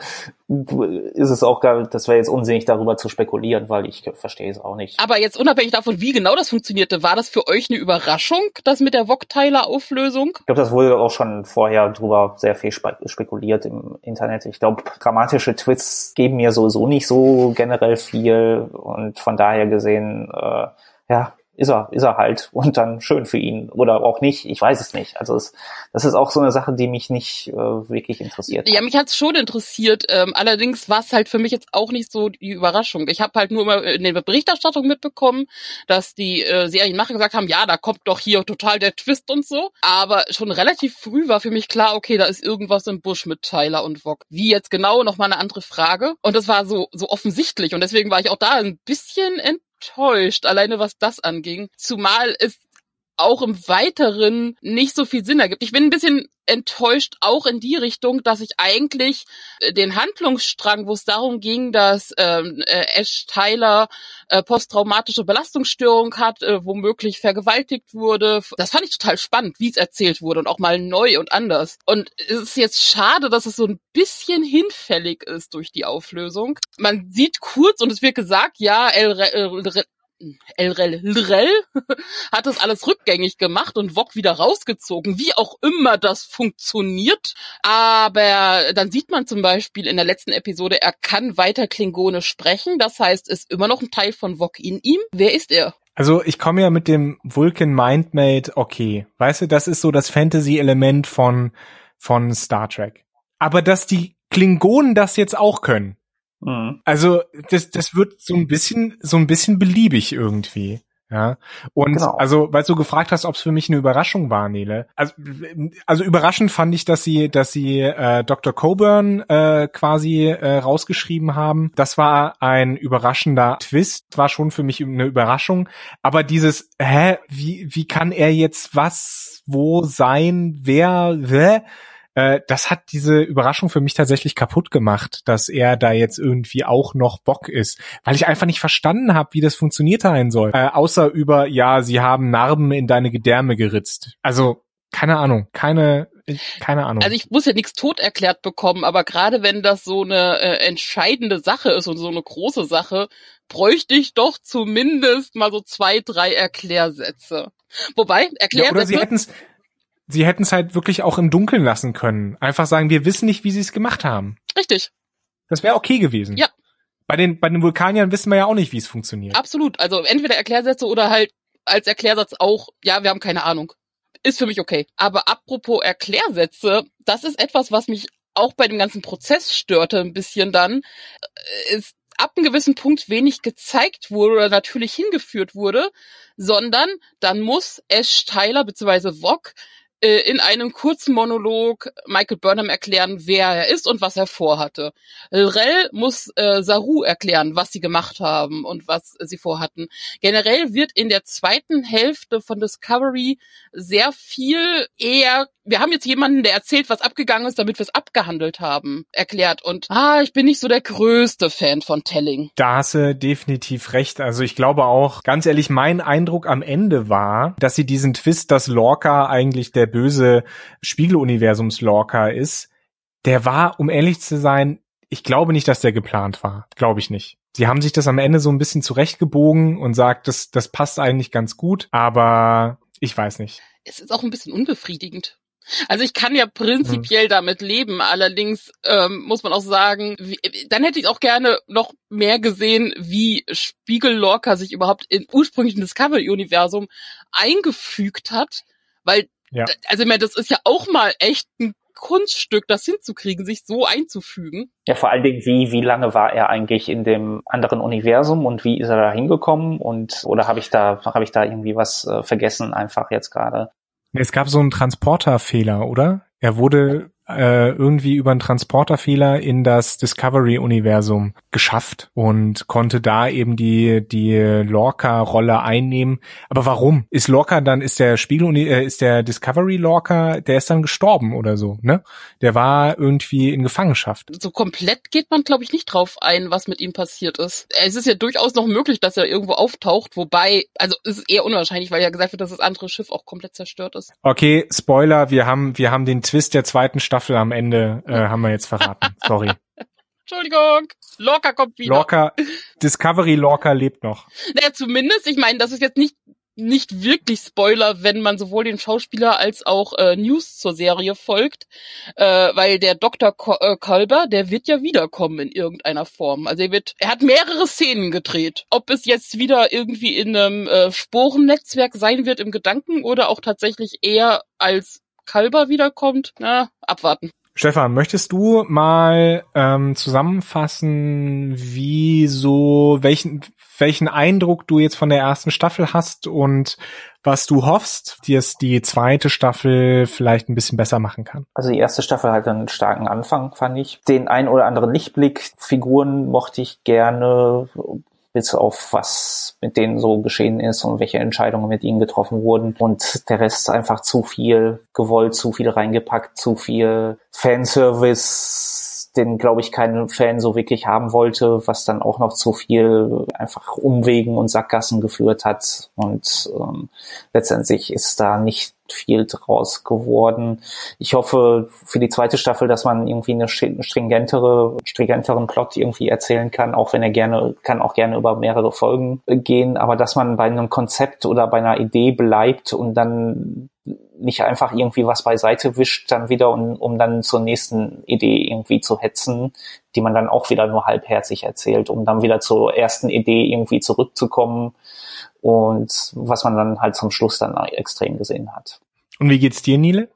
ist es auch gar, das wäre jetzt unsinnig, darüber zu spekulieren, weil ich verstehe es auch nicht. Aber jetzt unabhängig davon, wie genau das funktionierte, war das für euch eine Überraschung, das mit der Wok-Teiler-Auflösung? Ich glaube, das wurde auch schon vorher drüber sehr viel spekuliert im Internet. Ich glaube, dramatische Twists geben mir sowieso nicht so generell viel und von daher gesehen, äh, ja, ist er, ist er halt und dann schön für ihn oder auch nicht, ich weiß es nicht. Also es, das ist auch so eine Sache, die mich nicht äh, wirklich interessiert. Ja, mich hat's schon interessiert. Ähm, allerdings war es halt für mich jetzt auch nicht so die Überraschung. Ich habe halt nur immer in der Berichterstattung mitbekommen, dass die äh, Serienmacher gesagt haben, ja, da kommt doch hier total der Twist und so. Aber schon relativ früh war für mich klar, okay, da ist irgendwas im Busch mit Tyler und Vog. Wie jetzt genau, noch mal eine andere Frage. Und das war so so offensichtlich und deswegen war ich auch da ein bisschen enttäuscht enttäuscht, alleine was das anging. Zumal es auch im Weiteren nicht so viel Sinn ergibt. Ich bin ein bisschen enttäuscht auch in die Richtung, dass ich eigentlich äh, den Handlungsstrang, wo es darum ging, dass ähm, äh, Ash Tyler äh, posttraumatische Belastungsstörung hat, äh, womöglich vergewaltigt wurde. Das fand ich total spannend, wie es erzählt wurde und auch mal neu und anders. Und es ist jetzt schade, dass es so ein bisschen hinfällig ist durch die Auflösung. Man sieht kurz und es wird gesagt, ja, El, El, Elrel Lrel hat das alles rückgängig gemacht und Wok wieder rausgezogen, wie auch immer das funktioniert. Aber dann sieht man zum Beispiel in der letzten Episode, er kann weiter Klingonisch sprechen. Das heißt, ist immer noch ein Teil von Wok in ihm. Wer ist er? Also ich komme ja mit dem Vulcan Mindmate okay. Weißt du, das ist so das Fantasy-Element von, von Star Trek. Aber dass die Klingonen das jetzt auch können, Mhm. Also das, das wird so ein bisschen, so ein bisschen beliebig irgendwie. Ja. Und genau. also, weil du gefragt hast, ob es für mich eine Überraschung war, Nele. Also, also überraschend fand ich, dass sie, dass sie äh, Dr. Coburn äh, quasi äh, rausgeschrieben haben. Das war ein überraschender Twist. War schon für mich eine Überraschung. Aber dieses, hä, wie, wie kann er jetzt was, wo sein, wer, wer? Äh, das hat diese Überraschung für mich tatsächlich kaputt gemacht, dass er da jetzt irgendwie auch noch Bock ist, weil ich einfach nicht verstanden habe, wie das funktioniert sein soll. Äh, außer über, ja, sie haben Narben in deine Gedärme geritzt. Also keine Ahnung, keine keine Ahnung. Also ich muss ja nichts tot erklärt bekommen, aber gerade wenn das so eine äh, entscheidende Sache ist und so eine große Sache, bräuchte ich doch zumindest mal so zwei, drei Erklärsätze. Wobei, Erklärsätze... Ja, oder sie hätten's, sie hätten es halt wirklich auch im Dunkeln lassen können. Einfach sagen, wir wissen nicht, wie sie es gemacht haben. Richtig. Das wäre okay gewesen. Ja. Bei den, bei den Vulkaniern wissen wir ja auch nicht, wie es funktioniert. Absolut. Also entweder Erklärsätze oder halt als Erklärsatz auch, ja, wir haben keine Ahnung. Ist für mich okay. Aber apropos Erklärsätze, das ist etwas, was mich auch bei dem ganzen Prozess störte ein bisschen dann, ist ab einem gewissen Punkt wenig gezeigt wurde oder natürlich hingeführt wurde, sondern dann muss Ash Tyler bzw. Vog äh, in einem kurzen Monolog Michael Burnham erklären, wer er ist und was er vorhatte. Rell muss äh, Saru erklären, was sie gemacht haben und was sie vorhatten. Generell wird in der zweiten Hälfte von Discovery sehr viel eher wir haben jetzt jemanden, der erzählt, was abgegangen ist, damit wir es abgehandelt haben, erklärt. Und ah, ich bin nicht so der größte Fan von Telling. Da hast du definitiv recht. Also ich glaube auch, ganz ehrlich, mein Eindruck am Ende war, dass sie diesen Twist, dass Lorca eigentlich der böse Spiegeluniversums Lorca ist, der war, um ehrlich zu sein, ich glaube nicht, dass der geplant war. Glaube ich nicht. Sie haben sich das am Ende so ein bisschen zurechtgebogen und sagt, das, das passt eigentlich ganz gut, aber ich weiß nicht. Es ist auch ein bisschen unbefriedigend. Also ich kann ja prinzipiell mhm. damit leben, allerdings ähm, muss man auch sagen, wie, dann hätte ich auch gerne noch mehr gesehen, wie Spiegel Lorca sich überhaupt im ursprünglichen Discovery-Universum eingefügt hat, weil, ja. also ich meine, das ist ja auch mal echt ein Kunststück, das hinzukriegen, sich so einzufügen. Ja, vor allen Dingen, wie, wie lange war er eigentlich in dem anderen Universum und wie ist er da hingekommen und oder habe ich da, habe ich da irgendwie was äh, vergessen einfach jetzt gerade? Es gab so einen Transporterfehler, oder? Er wurde äh, irgendwie über einen Transporterfehler in das Discovery-Universum geschafft und konnte da eben die die Lorca-Rolle einnehmen. Aber warum? Ist Lorca dann ist der Spiegel äh, ist der Discovery Lorca, der ist dann gestorben oder so, ne? Der war irgendwie in Gefangenschaft. So komplett geht man glaube ich nicht drauf ein, was mit ihm passiert ist. Es ist ja durchaus noch möglich, dass er irgendwo auftaucht, wobei also es ist eher unwahrscheinlich, weil ja gesagt wird, dass das andere Schiff auch komplett zerstört ist. Okay, Spoiler, wir haben wir haben den Twist der zweiten Staffel Staffel am Ende äh, haben wir jetzt verraten. Sorry. Entschuldigung. Lorca kommt wieder. Lorca, Discovery Lorca lebt noch. Naja, zumindest, ich meine, das ist jetzt nicht nicht wirklich Spoiler, wenn man sowohl den Schauspieler als auch äh, News zur Serie folgt, äh, weil der Dr. Ko äh, Kolber, der wird ja wiederkommen in irgendeiner Form. Also er wird, er hat mehrere Szenen gedreht. Ob es jetzt wieder irgendwie in einem äh, Sporennetzwerk sein wird im Gedanken oder auch tatsächlich eher als Kalber wiederkommt, na, abwarten. Stefan, möchtest du mal ähm, zusammenfassen, wie so welchen welchen Eindruck du jetzt von der ersten Staffel hast und was du hoffst, die es die zweite Staffel vielleicht ein bisschen besser machen kann? Also die erste Staffel hat einen starken Anfang, fand ich. Den ein oder anderen Lichtblick, Figuren mochte ich gerne, bis auf was mit denen so geschehen ist und welche Entscheidungen mit ihnen getroffen wurden. Und der Rest einfach zu viel gewollt, zu viel reingepackt, zu viel Fanservice, den, glaube ich, kein Fan so wirklich haben wollte, was dann auch noch zu viel einfach Umwegen und Sackgassen geführt hat. Und ähm, letztendlich ist da nicht viel draus geworden. Ich hoffe für die zweite Staffel, dass man irgendwie eine stringentere, stringenteren Plot irgendwie erzählen kann, auch wenn er gerne, kann auch gerne über mehrere Folgen gehen, aber dass man bei einem Konzept oder bei einer Idee bleibt und dann nicht einfach irgendwie was beiseite wischt, dann wieder, um, um dann zur nächsten Idee irgendwie zu hetzen, die man dann auch wieder nur halbherzig erzählt, um dann wieder zur ersten Idee irgendwie zurückzukommen und was man dann halt zum Schluss dann extrem gesehen hat. Und wie geht's dir, Nile?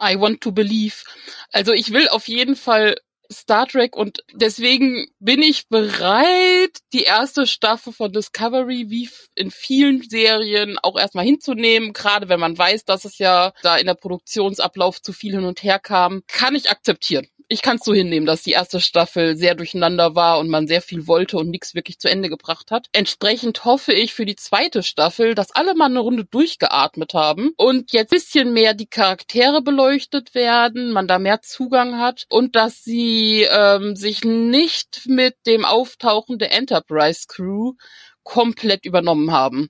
I want to believe. Also ich will auf jeden Fall Star Trek und deswegen bin ich bereit, die erste Staffel von Discovery wie in vielen Serien auch erstmal hinzunehmen, gerade wenn man weiß, dass es ja da in der Produktionsablauf zu viel hin und her kam, kann ich akzeptieren ich kann es so hinnehmen, dass die erste Staffel sehr durcheinander war und man sehr viel wollte und nichts wirklich zu Ende gebracht hat. Entsprechend hoffe ich für die zweite Staffel, dass alle mal eine Runde durchgeatmet haben und jetzt bisschen mehr die Charaktere beleuchtet werden, man da mehr Zugang hat und dass sie ähm, sich nicht mit dem Auftauchen der Enterprise Crew komplett übernommen haben.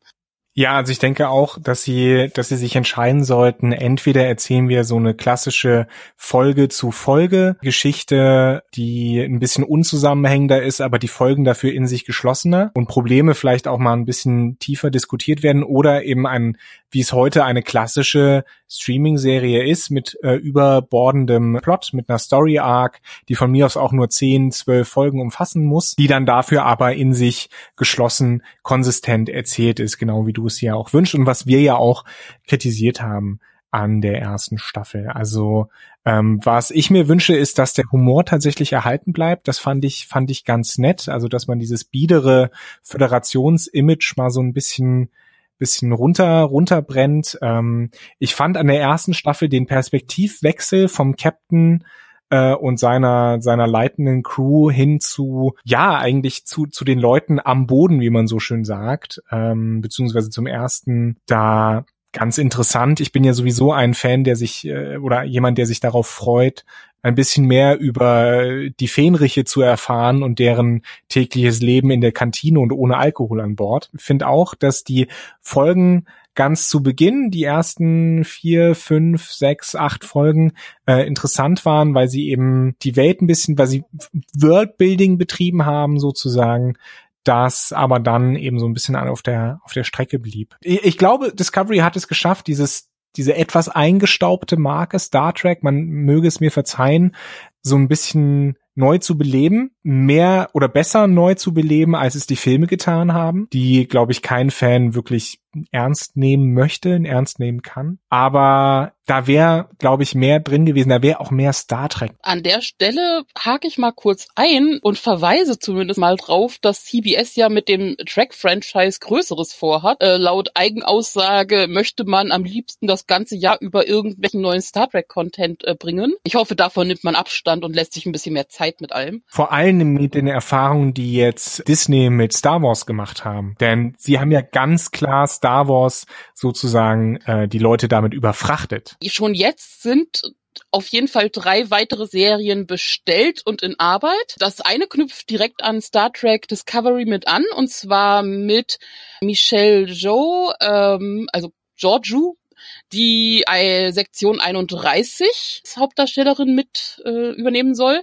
Ja, also ich denke auch, dass sie, dass sie sich entscheiden sollten. Entweder erzählen wir so eine klassische Folge zu Folge Geschichte, die ein bisschen unzusammenhängender ist, aber die Folgen dafür in sich geschlossener und Probleme vielleicht auch mal ein bisschen tiefer diskutiert werden oder eben ein, wie es heute eine klassische Streaming-Serie ist mit äh, überbordendem Plot, mit einer Story-Arc, die von mir aus auch nur 10, 12 Folgen umfassen muss, die dann dafür aber in sich geschlossen, konsistent erzählt ist, genau wie du es ja auch wünschst und was wir ja auch kritisiert haben an der ersten Staffel. Also ähm, was ich mir wünsche, ist, dass der Humor tatsächlich erhalten bleibt. Das fand ich fand ich ganz nett. Also dass man dieses biedere Föderationsimage mal so ein bisschen bisschen runter runterbrennt. Ähm, ich fand an der ersten Staffel den Perspektivwechsel vom Captain äh, und seiner seiner leitenden Crew hin zu ja eigentlich zu zu den Leuten am Boden, wie man so schön sagt, ähm, beziehungsweise zum ersten da ganz interessant. Ich bin ja sowieso ein Fan, der sich äh, oder jemand, der sich darauf freut, ein bisschen mehr über die Fähnriche zu erfahren und deren tägliches Leben in der Kantine und ohne Alkohol an Bord. Ich finde auch, dass die Folgen ganz zu Beginn, die ersten vier, fünf, sechs, acht Folgen äh, interessant waren, weil sie eben die Welt ein bisschen, weil sie Worldbuilding betrieben haben sozusagen, das aber dann eben so ein bisschen auf der auf der Strecke blieb. Ich, ich glaube, Discovery hat es geschafft, dieses diese etwas eingestaubte Marke Star Trek, man möge es mir verzeihen, so ein bisschen neu zu beleben, mehr oder besser neu zu beleben, als es die Filme getan haben, die, glaube ich, kein Fan wirklich ernst nehmen möchte, ernst nehmen kann. Aber da wäre, glaube ich, mehr drin gewesen. Da wäre auch mehr Star Trek. An der Stelle hake ich mal kurz ein und verweise zumindest mal drauf, dass CBS ja mit dem Track-Franchise Größeres vorhat. Äh, laut Eigenaussage möchte man am liebsten das ganze Jahr über irgendwelchen neuen Star Trek-Content äh, bringen. Ich hoffe, davon nimmt man Abstand und lässt sich ein bisschen mehr Zeit mit allem. Vor allem mit den Erfahrungen, die jetzt Disney mit Star Wars gemacht haben. Denn sie haben ja ganz klar Star Star Wars sozusagen äh, die Leute damit überfrachtet. Schon jetzt sind auf jeden Fall drei weitere Serien bestellt und in Arbeit. Das eine knüpft direkt an Star Trek Discovery mit an und zwar mit Michelle Joe, ähm, also Georgiou die äh, Sektion 31 Hauptdarstellerin mit äh, übernehmen soll.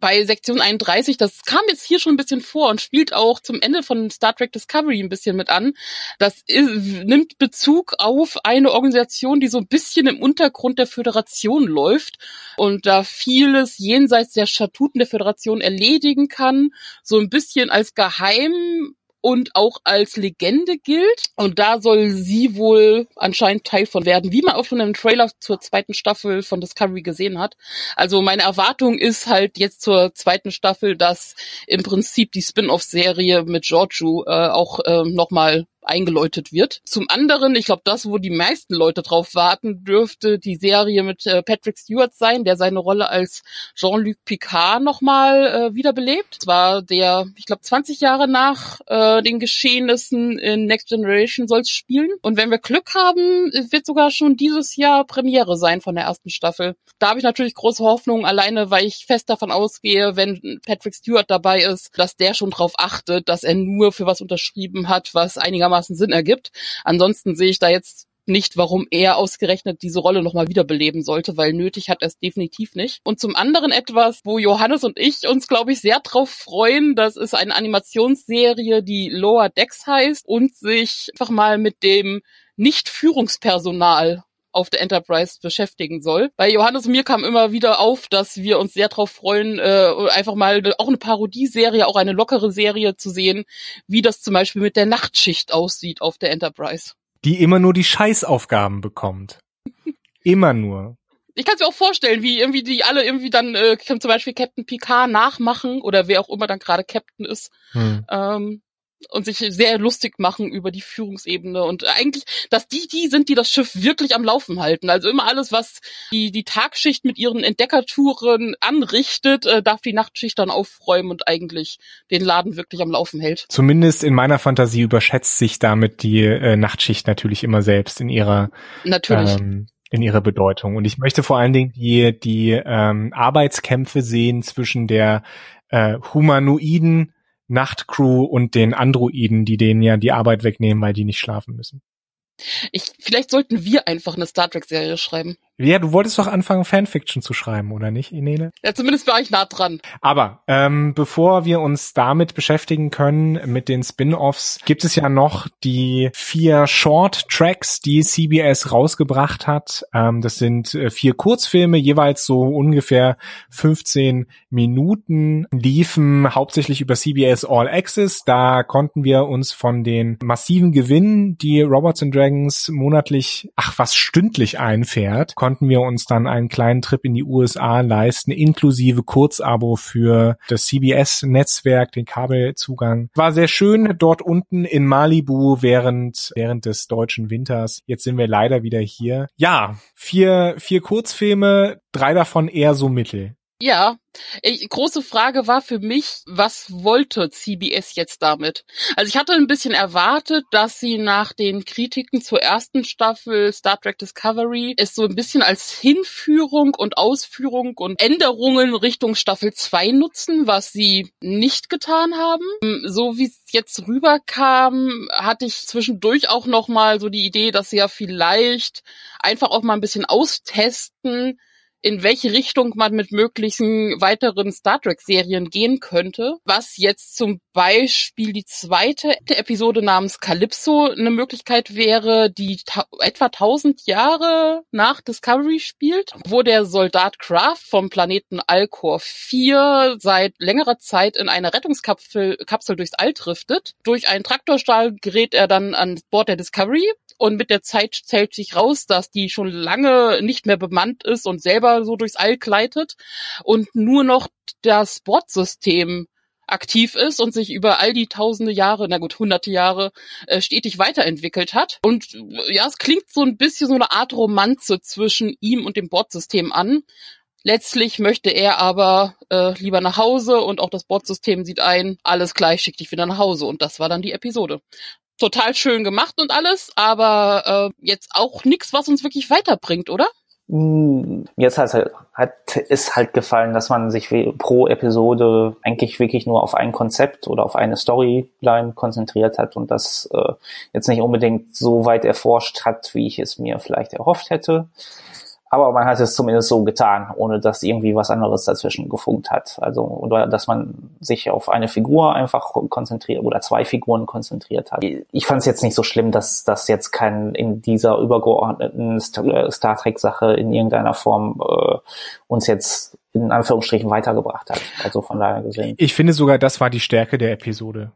Bei Sektion 31, das kam jetzt hier schon ein bisschen vor und spielt auch zum Ende von Star Trek Discovery ein bisschen mit an. Das nimmt Bezug auf eine Organisation, die so ein bisschen im Untergrund der Föderation läuft und da vieles jenseits der Statuten der Föderation erledigen kann, so ein bisschen als geheim und auch als Legende gilt. Und da soll sie wohl anscheinend Teil von werden, wie man auch schon im Trailer zur zweiten Staffel von Discovery gesehen hat. Also meine Erwartung ist halt jetzt zur zweiten Staffel, dass im Prinzip die Spin-off-Serie mit Giorgio äh, auch äh, nochmal eingeläutet wird. Zum anderen, ich glaube, das, wo die meisten Leute drauf warten, dürfte die Serie mit äh, Patrick Stewart sein, der seine Rolle als Jean-Luc Picard nochmal äh, wiederbelebt. Zwar der, ich glaube, 20 Jahre nach äh, den Geschehnissen in Next Generation soll es spielen. Und wenn wir Glück haben, wird sogar schon dieses Jahr Premiere sein von der ersten Staffel. Da habe ich natürlich große Hoffnung, alleine weil ich fest davon ausgehe, wenn Patrick Stewart dabei ist, dass der schon darauf achtet, dass er nur für was unterschrieben hat, was einigermaßen einigermaßen Sinn ergibt. Ansonsten sehe ich da jetzt nicht, warum er ausgerechnet diese Rolle nochmal wiederbeleben sollte, weil nötig hat er es definitiv nicht. Und zum anderen etwas, wo Johannes und ich uns, glaube ich, sehr drauf freuen, das ist eine Animationsserie, die Lower Decks heißt und sich einfach mal mit dem Nicht-Führungspersonal auf der Enterprise beschäftigen soll. Bei Johannes und mir kam immer wieder auf, dass wir uns sehr darauf freuen, äh, einfach mal auch eine Parodieserie, auch eine lockere Serie zu sehen, wie das zum Beispiel mit der Nachtschicht aussieht auf der Enterprise. Die immer nur die Scheißaufgaben bekommt. immer nur. ich kann es mir auch vorstellen, wie irgendwie die alle irgendwie dann äh, zum Beispiel Captain Picard nachmachen oder wer auch immer dann gerade Captain ist. Hm. Ähm, und sich sehr lustig machen über die Führungsebene und eigentlich, dass die die sind, die das Schiff wirklich am Laufen halten. Also immer alles, was die die Tagschicht mit ihren Entdeckertouren anrichtet, äh, darf die Nachtschicht dann aufräumen und eigentlich den Laden wirklich am Laufen hält. Zumindest in meiner Fantasie überschätzt sich damit die äh, Nachtschicht natürlich immer selbst in ihrer natürlich. Ähm, in ihrer Bedeutung. Und ich möchte vor allen Dingen die, die ähm, Arbeitskämpfe sehen zwischen der äh, humanoiden Nachtcrew und den Androiden, die denen ja die Arbeit wegnehmen, weil die nicht schlafen müssen. Ich, vielleicht sollten wir einfach eine Star Trek Serie schreiben. Ja, du wolltest doch anfangen, Fanfiction zu schreiben, oder nicht, Inele? Ja, zumindest war ich nah dran. Aber ähm, bevor wir uns damit beschäftigen können, mit den Spin-offs, gibt es ja noch die vier Short-Tracks, die CBS rausgebracht hat. Ähm, das sind äh, vier Kurzfilme, jeweils so ungefähr 15 Minuten, liefen hauptsächlich über CBS All Access. Da konnten wir uns von den massiven Gewinnen, die Robots and Dragons monatlich, ach was stündlich einfährt, konnten wir uns dann einen kleinen Trip in die USA leisten, inklusive Kurzabo für das CBS-Netzwerk, den Kabelzugang. War sehr schön dort unten in Malibu während, während des deutschen Winters. Jetzt sind wir leider wieder hier. Ja, vier, vier Kurzfilme, drei davon eher so mittel. Ja, ich, große Frage war für mich, was wollte CBS jetzt damit? Also ich hatte ein bisschen erwartet, dass sie nach den Kritiken zur ersten Staffel Star Trek Discovery es so ein bisschen als Hinführung und Ausführung und Änderungen Richtung Staffel 2 nutzen, was sie nicht getan haben. So wie es jetzt rüberkam, hatte ich zwischendurch auch noch mal so die Idee, dass sie ja vielleicht einfach auch mal ein bisschen austesten, in welche Richtung man mit möglichen weiteren Star Trek Serien gehen könnte. Was jetzt zum Beispiel die zweite Episode namens Calypso eine Möglichkeit wäre, die etwa 1000 Jahre nach Discovery spielt, wo der Soldat Kraft vom Planeten Alcor 4 seit längerer Zeit in einer Rettungskapsel Kapsel durchs All driftet. Durch einen Traktorstahl gerät er dann an Bord der Discovery und mit der Zeit zählt sich raus, dass die schon lange nicht mehr bemannt ist und selber so durchs All gleitet und nur noch das Bordsystem aktiv ist und sich über all die tausende Jahre, na gut, hunderte Jahre äh, stetig weiterentwickelt hat. Und äh, ja, es klingt so ein bisschen so eine Art Romanze zwischen ihm und dem Bordsystem an. Letztlich möchte er aber äh, lieber nach Hause und auch das Bordsystem sieht ein, alles gleich, schick dich wieder nach Hause. Und das war dann die Episode total schön gemacht und alles, aber äh, jetzt auch nichts, was uns wirklich weiterbringt, oder? Hm, jetzt hat, hat es halt gefallen, dass man sich pro Episode eigentlich wirklich nur auf ein Konzept oder auf eine Storyline konzentriert hat und das äh, jetzt nicht unbedingt so weit erforscht hat, wie ich es mir vielleicht erhofft hätte. Aber man hat es zumindest so getan, ohne dass irgendwie was anderes dazwischen gefunkt hat. Also, oder dass man sich auf eine Figur einfach konzentriert oder zwei Figuren konzentriert hat. Ich fand es jetzt nicht so schlimm, dass das jetzt kein in dieser übergeordneten Star Trek-Sache in irgendeiner Form äh, uns jetzt in Anführungsstrichen weitergebracht hat. Also von daher gesehen. Ich finde sogar, das war die Stärke der Episode.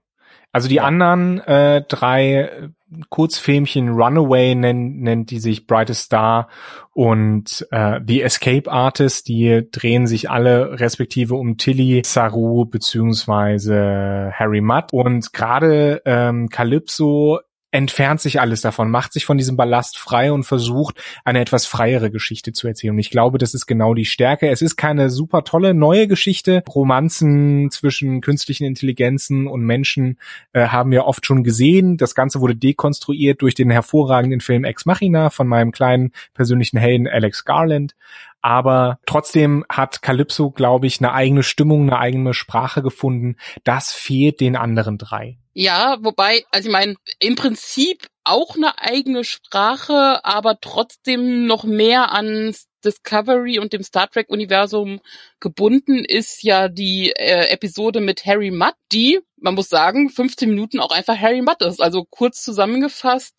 Also die ja. anderen äh, drei Kurzfilmchen Runaway nennt, nennt die sich Brightest Star und äh, The Escape Artist, die drehen sich alle respektive um Tilly, Saru beziehungsweise Harry Mudd. Und gerade ähm, Calypso entfernt sich alles davon, macht sich von diesem Ballast frei und versucht, eine etwas freiere Geschichte zu erzählen. Und ich glaube, das ist genau die Stärke. Es ist keine super tolle neue Geschichte. Romanzen zwischen künstlichen Intelligenzen und Menschen äh, haben wir oft schon gesehen. Das Ganze wurde dekonstruiert durch den hervorragenden Film Ex Machina von meinem kleinen persönlichen Helden Alex Garland aber trotzdem hat Calypso, glaube ich, eine eigene Stimmung, eine eigene Sprache gefunden. Das fehlt den anderen drei. Ja, wobei, also ich meine, im Prinzip auch eine eigene Sprache, aber trotzdem noch mehr an Discovery und dem Star Trek Universum gebunden ist ja die äh, Episode mit Harry Mudd, die, man muss sagen, 15 Minuten auch einfach Harry Mudd ist. Also kurz zusammengefasst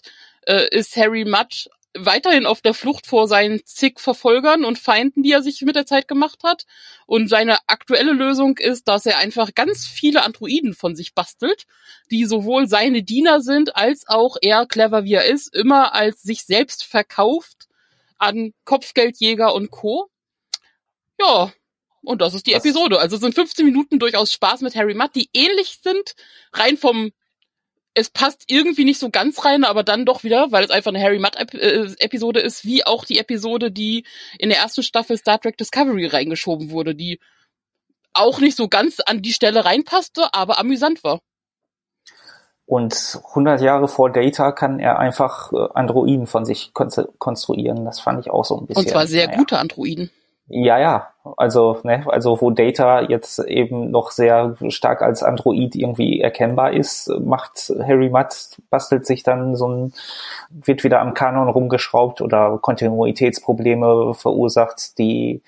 äh, ist Harry Mudd weiterhin auf der Flucht vor seinen zig Verfolgern und Feinden, die er sich mit der Zeit gemacht hat. Und seine aktuelle Lösung ist, dass er einfach ganz viele Androiden von sich bastelt, die sowohl seine Diener sind, als auch er, clever wie er ist, immer als sich selbst verkauft an Kopfgeldjäger und Co. Ja, und das ist die das Episode. Also es sind 15 Minuten durchaus Spaß mit Harry Mudd, die ähnlich sind, rein vom es passt irgendwie nicht so ganz rein, aber dann doch wieder, weil es einfach eine Harry Mudd äh, ist, wie auch die Episode, die in der ersten Staffel Star Trek Discovery reingeschoben wurde, die auch nicht so ganz an die Stelle reinpasste, aber amüsant war. Und 100 Jahre vor Data kann er einfach äh, Androiden von sich konstruieren. Das fand ich auch so ein bisschen. Und zwar sehr naja. gute Androiden. Ja, ja. Also, ne, also wo Data jetzt eben noch sehr stark als Android irgendwie erkennbar ist, macht Harry Mudd, bastelt sich dann so ein, wird wieder am Kanon rumgeschraubt oder Kontinuitätsprobleme verursacht, die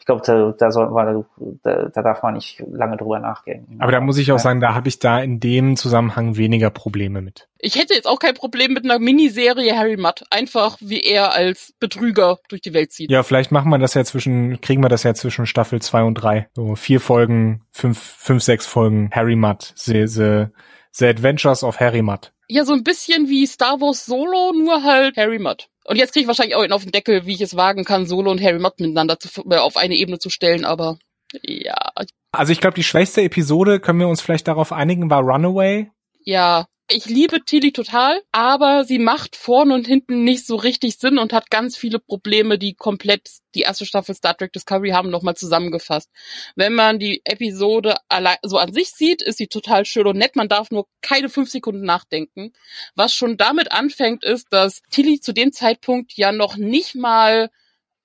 ich glaube, da, da, soll man, da, da darf man nicht lange drüber nachdenken. Aber da muss ich auch sagen, da habe ich da in dem Zusammenhang weniger Probleme mit. Ich hätte jetzt auch kein Problem mit einer Miniserie Harry Mudd. Einfach wie er als Betrüger durch die Welt zieht. Ja, vielleicht machen wir das ja zwischen, kriegen wir das ja zwischen Staffel zwei und drei. So vier Folgen, fünf, fünf, sechs Folgen Harry Mudd. The, the, the Adventures of Harry Mudd. Ja, so ein bisschen wie Star Wars Solo, nur halt Harry Mudd. Und jetzt kriege ich wahrscheinlich auch auf den Deckel, wie ich es wagen kann, Solo und Harry Mudd miteinander zu, äh, auf eine Ebene zu stellen, aber ja. Also ich glaube, die schwächste Episode, können wir uns vielleicht darauf einigen, war Runaway. Ja, ich liebe Tilly total, aber sie macht vorne und hinten nicht so richtig Sinn und hat ganz viele Probleme, die komplett die erste Staffel Star Trek Discovery haben nochmal zusammengefasst. Wenn man die Episode allein so an sich sieht, ist sie total schön und nett. Man darf nur keine fünf Sekunden nachdenken. Was schon damit anfängt, ist, dass Tilly zu dem Zeitpunkt ja noch nicht mal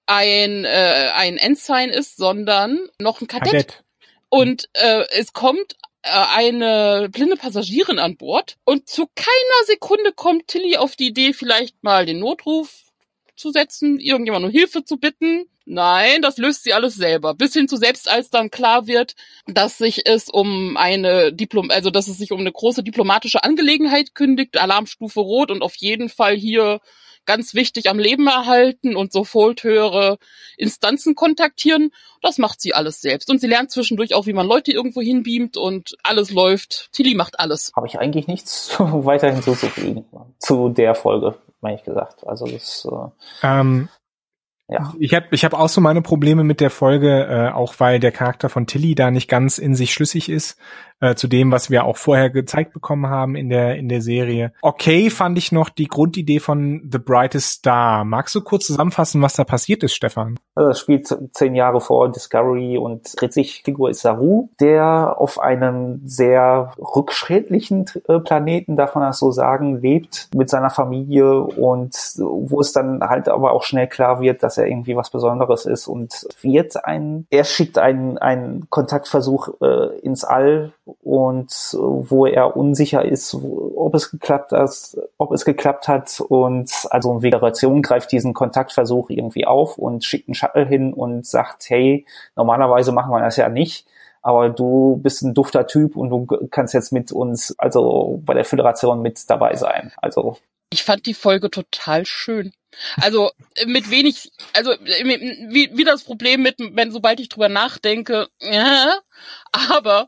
ein äh, ein Ensign ist, sondern noch ein Kadett. Kadett. Und äh, es kommt eine blinde Passagierin an Bord und zu keiner Sekunde kommt Tilly auf die Idee, vielleicht mal den Notruf zu setzen, irgendjemand um Hilfe zu bitten. Nein, das löst sie alles selber. Bis hin zu selbst, als dann klar wird, dass sich es um eine Diplom, also dass es sich um eine große diplomatische Angelegenheit kündigt, Alarmstufe Rot und auf jeden Fall hier ganz wichtig am Leben erhalten und sofort höhere Instanzen kontaktieren. Das macht sie alles selbst. Und sie lernt zwischendurch auch, wie man Leute irgendwo hinbeamt und alles läuft. Tilly macht alles. Habe ich eigentlich nichts weiter hinzuzufügen zu der Folge, ehrlich gesagt. Also das äh, ähm, ja. Ich habe ich hab auch so meine Probleme mit der Folge, äh, auch weil der Charakter von Tilly da nicht ganz in sich schlüssig ist äh, zu dem, was wir auch vorher gezeigt bekommen haben in der in der Serie. Okay, fand ich noch die Grundidee von The Brightest Star. Magst du kurz zusammenfassen, was da passiert ist, Stefan? Also das spielt zehn Jahre vor Discovery und dreht sich Figur ist Saru, der auf einem sehr rückschrittlichen äh, Planeten, darf man das so sagen, lebt mit seiner Familie und wo es dann halt aber auch schnell klar wird, dass er irgendwie was Besonderes ist und wird ein, er schickt einen, einen Kontaktversuch äh, ins All und wo er unsicher ist, ob es geklappt hat, ob es geklappt hat und also Vegetation greift diesen Kontaktversuch irgendwie auf und schickt einen Shuttle hin und sagt, hey, normalerweise machen wir das ja nicht, aber du bist ein dufter Typ und du kannst jetzt mit uns, also bei der Föderation mit dabei sein. Also ich fand die Folge total schön. Also mit wenig, also wie, wie das Problem mit, wenn sobald ich drüber nachdenke, ja, aber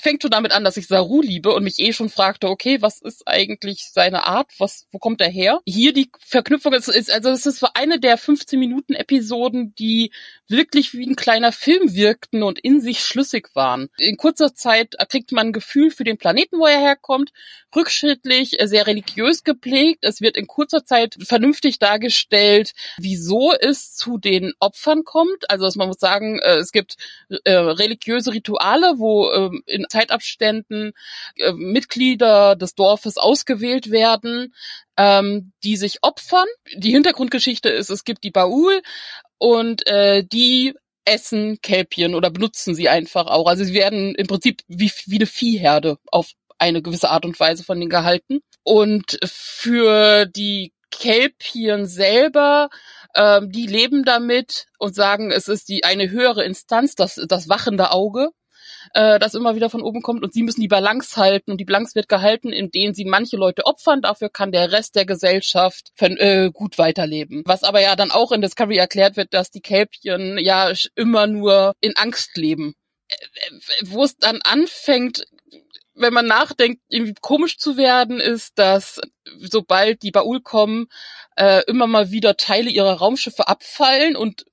fängt schon damit an, dass ich Saru liebe und mich eh schon fragte, okay, was ist eigentlich seine Art? Was, wo kommt er her? Hier die Verknüpfung ist, ist also es ist eine der 15 Minuten Episoden, die wirklich wie ein kleiner Film wirkten und in sich schlüssig waren. In kurzer Zeit kriegt man ein Gefühl für den Planeten, wo er herkommt, rückschrittlich, sehr religiös geprägt. Es wird in kurzer Zeit vernünftig dargestellt, wieso es zu den Opfern kommt. Also man muss sagen, äh, es gibt äh, religiöse Rituale, wo ähm, in Zeitabständen äh, Mitglieder des Dorfes ausgewählt werden, ähm, die sich opfern. Die Hintergrundgeschichte ist, es gibt die Baul und äh, die essen Kälbchen oder benutzen sie einfach auch. Also sie werden im Prinzip wie, wie eine Viehherde auf eine gewisse Art und Weise von denen gehalten. Und für die Kälbchen selber, ähm, die leben damit und sagen, es ist die eine höhere Instanz, das, das wachende Auge äh, das immer wieder von oben kommt und sie müssen die Balance halten und die Balance wird gehalten, indem sie manche Leute opfern, dafür kann der Rest der Gesellschaft äh, gut weiterleben. Was aber ja dann auch in Discovery erklärt wird, dass die Kälbchen ja immer nur in Angst leben. Äh, äh, wo es dann anfängt, wenn man nachdenkt, irgendwie komisch zu werden, ist, dass sobald die Baul kommen, äh, immer mal wieder Teile ihrer Raumschiffe abfallen und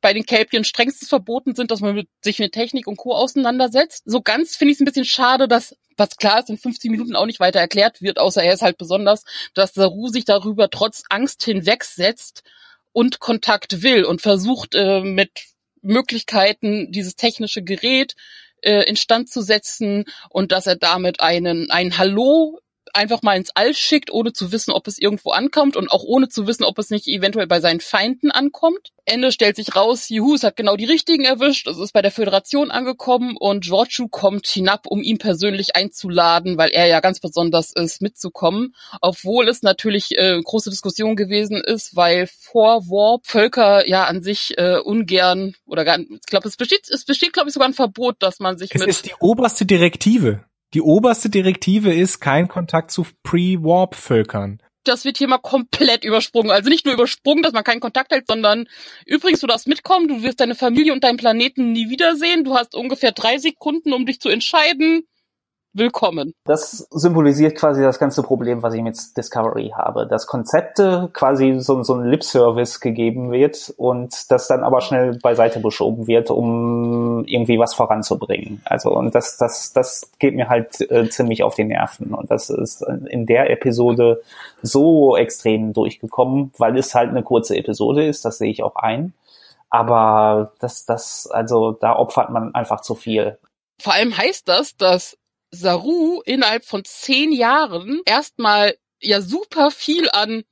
bei den Kelpien strengstens verboten sind, dass man mit, sich mit Technik und Co. auseinandersetzt. So ganz finde ich es ein bisschen schade, dass, was klar ist, in 15 Minuten auch nicht weiter erklärt wird, außer er ist halt besonders, dass Saru sich darüber trotz Angst hinwegsetzt und Kontakt will und versucht äh, mit Möglichkeiten dieses technische Gerät äh, instand zu setzen und dass er damit einen ein Hallo einfach mal ins All schickt, ohne zu wissen, ob es irgendwo ankommt und auch ohne zu wissen, ob es nicht eventuell bei seinen Feinden ankommt. Ende stellt sich raus, juhu, es hat genau die richtigen erwischt, es ist bei der Föderation angekommen und Giorgio kommt hinab, um ihn persönlich einzuladen, weil er ja ganz besonders ist, mitzukommen. Obwohl es natürlich äh, große Diskussion gewesen ist, weil vor Warp Völker ja an sich äh, ungern oder gar, ich glaube, es besteht, es besteht, glaube ich, sogar ein Verbot, dass man sich es mit. Es ist die oberste Direktive. Die oberste Direktive ist kein Kontakt zu Pre-Warp-Völkern. Das wird hier mal komplett übersprungen. Also nicht nur übersprungen, dass man keinen Kontakt hält, sondern übrigens, du darfst mitkommen, du wirst deine Familie und deinen Planeten nie wiedersehen. Du hast ungefähr drei Sekunden, um dich zu entscheiden willkommen. Das symbolisiert quasi das ganze Problem, was ich mit Discovery habe. Dass Konzepte quasi so, so ein Lip-Service gegeben wird und das dann aber schnell beiseite geschoben wird, um irgendwie was voranzubringen. Also und das, das, das geht mir halt äh, ziemlich auf die Nerven. Und das ist in der Episode so extrem durchgekommen, weil es halt eine kurze Episode ist, das sehe ich auch ein. Aber das, das, also da opfert man einfach zu viel. Vor allem heißt das, dass Saru innerhalb von zehn Jahren erstmal ja super viel an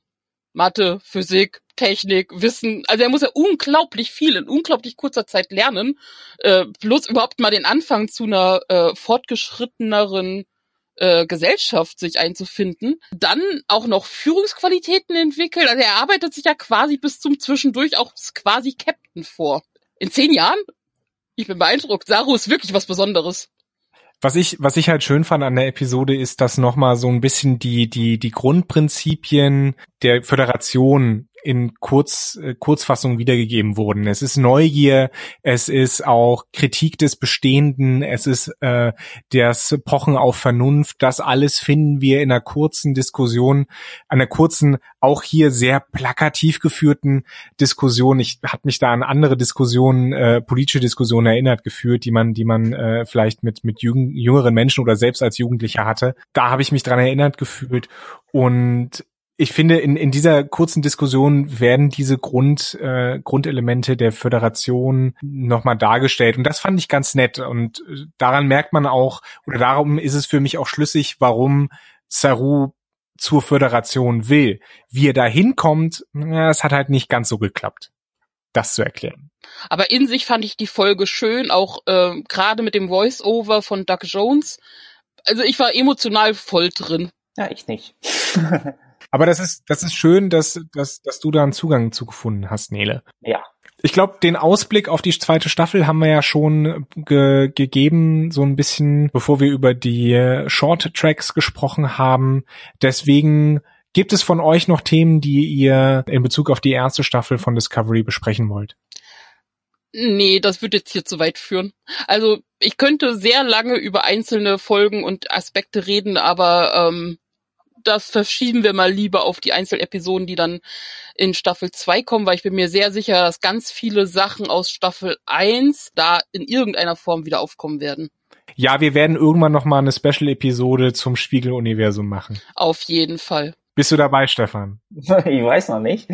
Mathe, Physik, Technik, Wissen, also er muss ja unglaublich viel in unglaublich kurzer Zeit lernen, äh, bloß überhaupt mal den Anfang zu einer äh, fortgeschritteneren äh, Gesellschaft sich einzufinden, dann auch noch Führungsqualitäten entwickeln. Also er arbeitet sich ja quasi bis zum Zwischendurch auch quasi Captain vor. In zehn Jahren? Ich bin beeindruckt. Saru ist wirklich was Besonderes. Was ich, was ich halt schön fand an der Episode ist, dass nochmal so ein bisschen die, die, die Grundprinzipien der Föderation in Kurz, äh, Kurzfassung wiedergegeben wurden. Es ist Neugier, es ist auch Kritik des Bestehenden, es ist äh, das Pochen auf Vernunft. Das alles finden wir in einer kurzen Diskussion, einer kurzen, auch hier sehr plakativ geführten Diskussion. Ich habe mich da an andere Diskussionen, äh, politische Diskussionen erinnert geführt, die man, die man äh, vielleicht mit mit jüngeren Menschen oder selbst als Jugendlicher hatte. Da habe ich mich dran erinnert gefühlt und ich finde, in, in dieser kurzen Diskussion werden diese Grund, äh, Grundelemente der Föderation nochmal dargestellt. Und das fand ich ganz nett. Und äh, daran merkt man auch, oder darum ist es für mich auch schlüssig, warum Saru zur Föderation will. Wie er da hinkommt, es hat halt nicht ganz so geklappt, das zu erklären. Aber in sich fand ich die Folge schön, auch äh, gerade mit dem Voice-Over von Doug Jones. Also ich war emotional voll drin. Ja, ich nicht. Aber das ist, das ist schön, dass, dass, dass du da einen Zugang zu gefunden hast, Nele. Ja. Ich glaube, den Ausblick auf die zweite Staffel haben wir ja schon ge gegeben, so ein bisschen, bevor wir über die Short Tracks gesprochen haben. Deswegen gibt es von euch noch Themen, die ihr in Bezug auf die erste Staffel von Discovery besprechen wollt? Nee, das würde jetzt hier zu weit führen. Also ich könnte sehr lange über einzelne Folgen und Aspekte reden, aber ähm, das verschieben wir mal lieber auf die Einzelepisoden, die dann in Staffel 2 kommen, weil ich bin mir sehr sicher, dass ganz viele Sachen aus Staffel 1 da in irgendeiner Form wieder aufkommen werden. Ja, wir werden irgendwann noch mal eine Special-Episode zum Spiegeluniversum machen. Auf jeden Fall. Bist du dabei, Stefan? ich weiß noch nicht.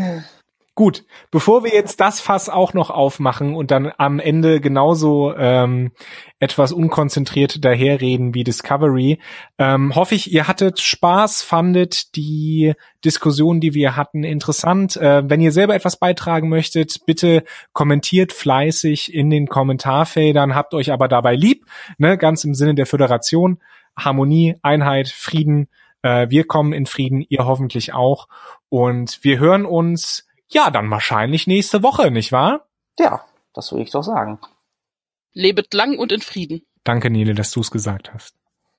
Gut, bevor wir jetzt das Fass auch noch aufmachen und dann am Ende genauso ähm, etwas unkonzentriert daherreden wie Discovery, ähm, hoffe ich, ihr hattet Spaß, fandet die Diskussion, die wir hatten, interessant. Äh, wenn ihr selber etwas beitragen möchtet, bitte kommentiert fleißig in den Kommentarfeldern, habt euch aber dabei lieb, ne, ganz im Sinne der Föderation, Harmonie, Einheit, Frieden. Äh, wir kommen in Frieden, ihr hoffentlich auch. Und wir hören uns ja, dann wahrscheinlich nächste Woche, nicht wahr? Ja, das würde ich doch sagen. Lebet lang und in Frieden. Danke, Nele, dass du es gesagt hast.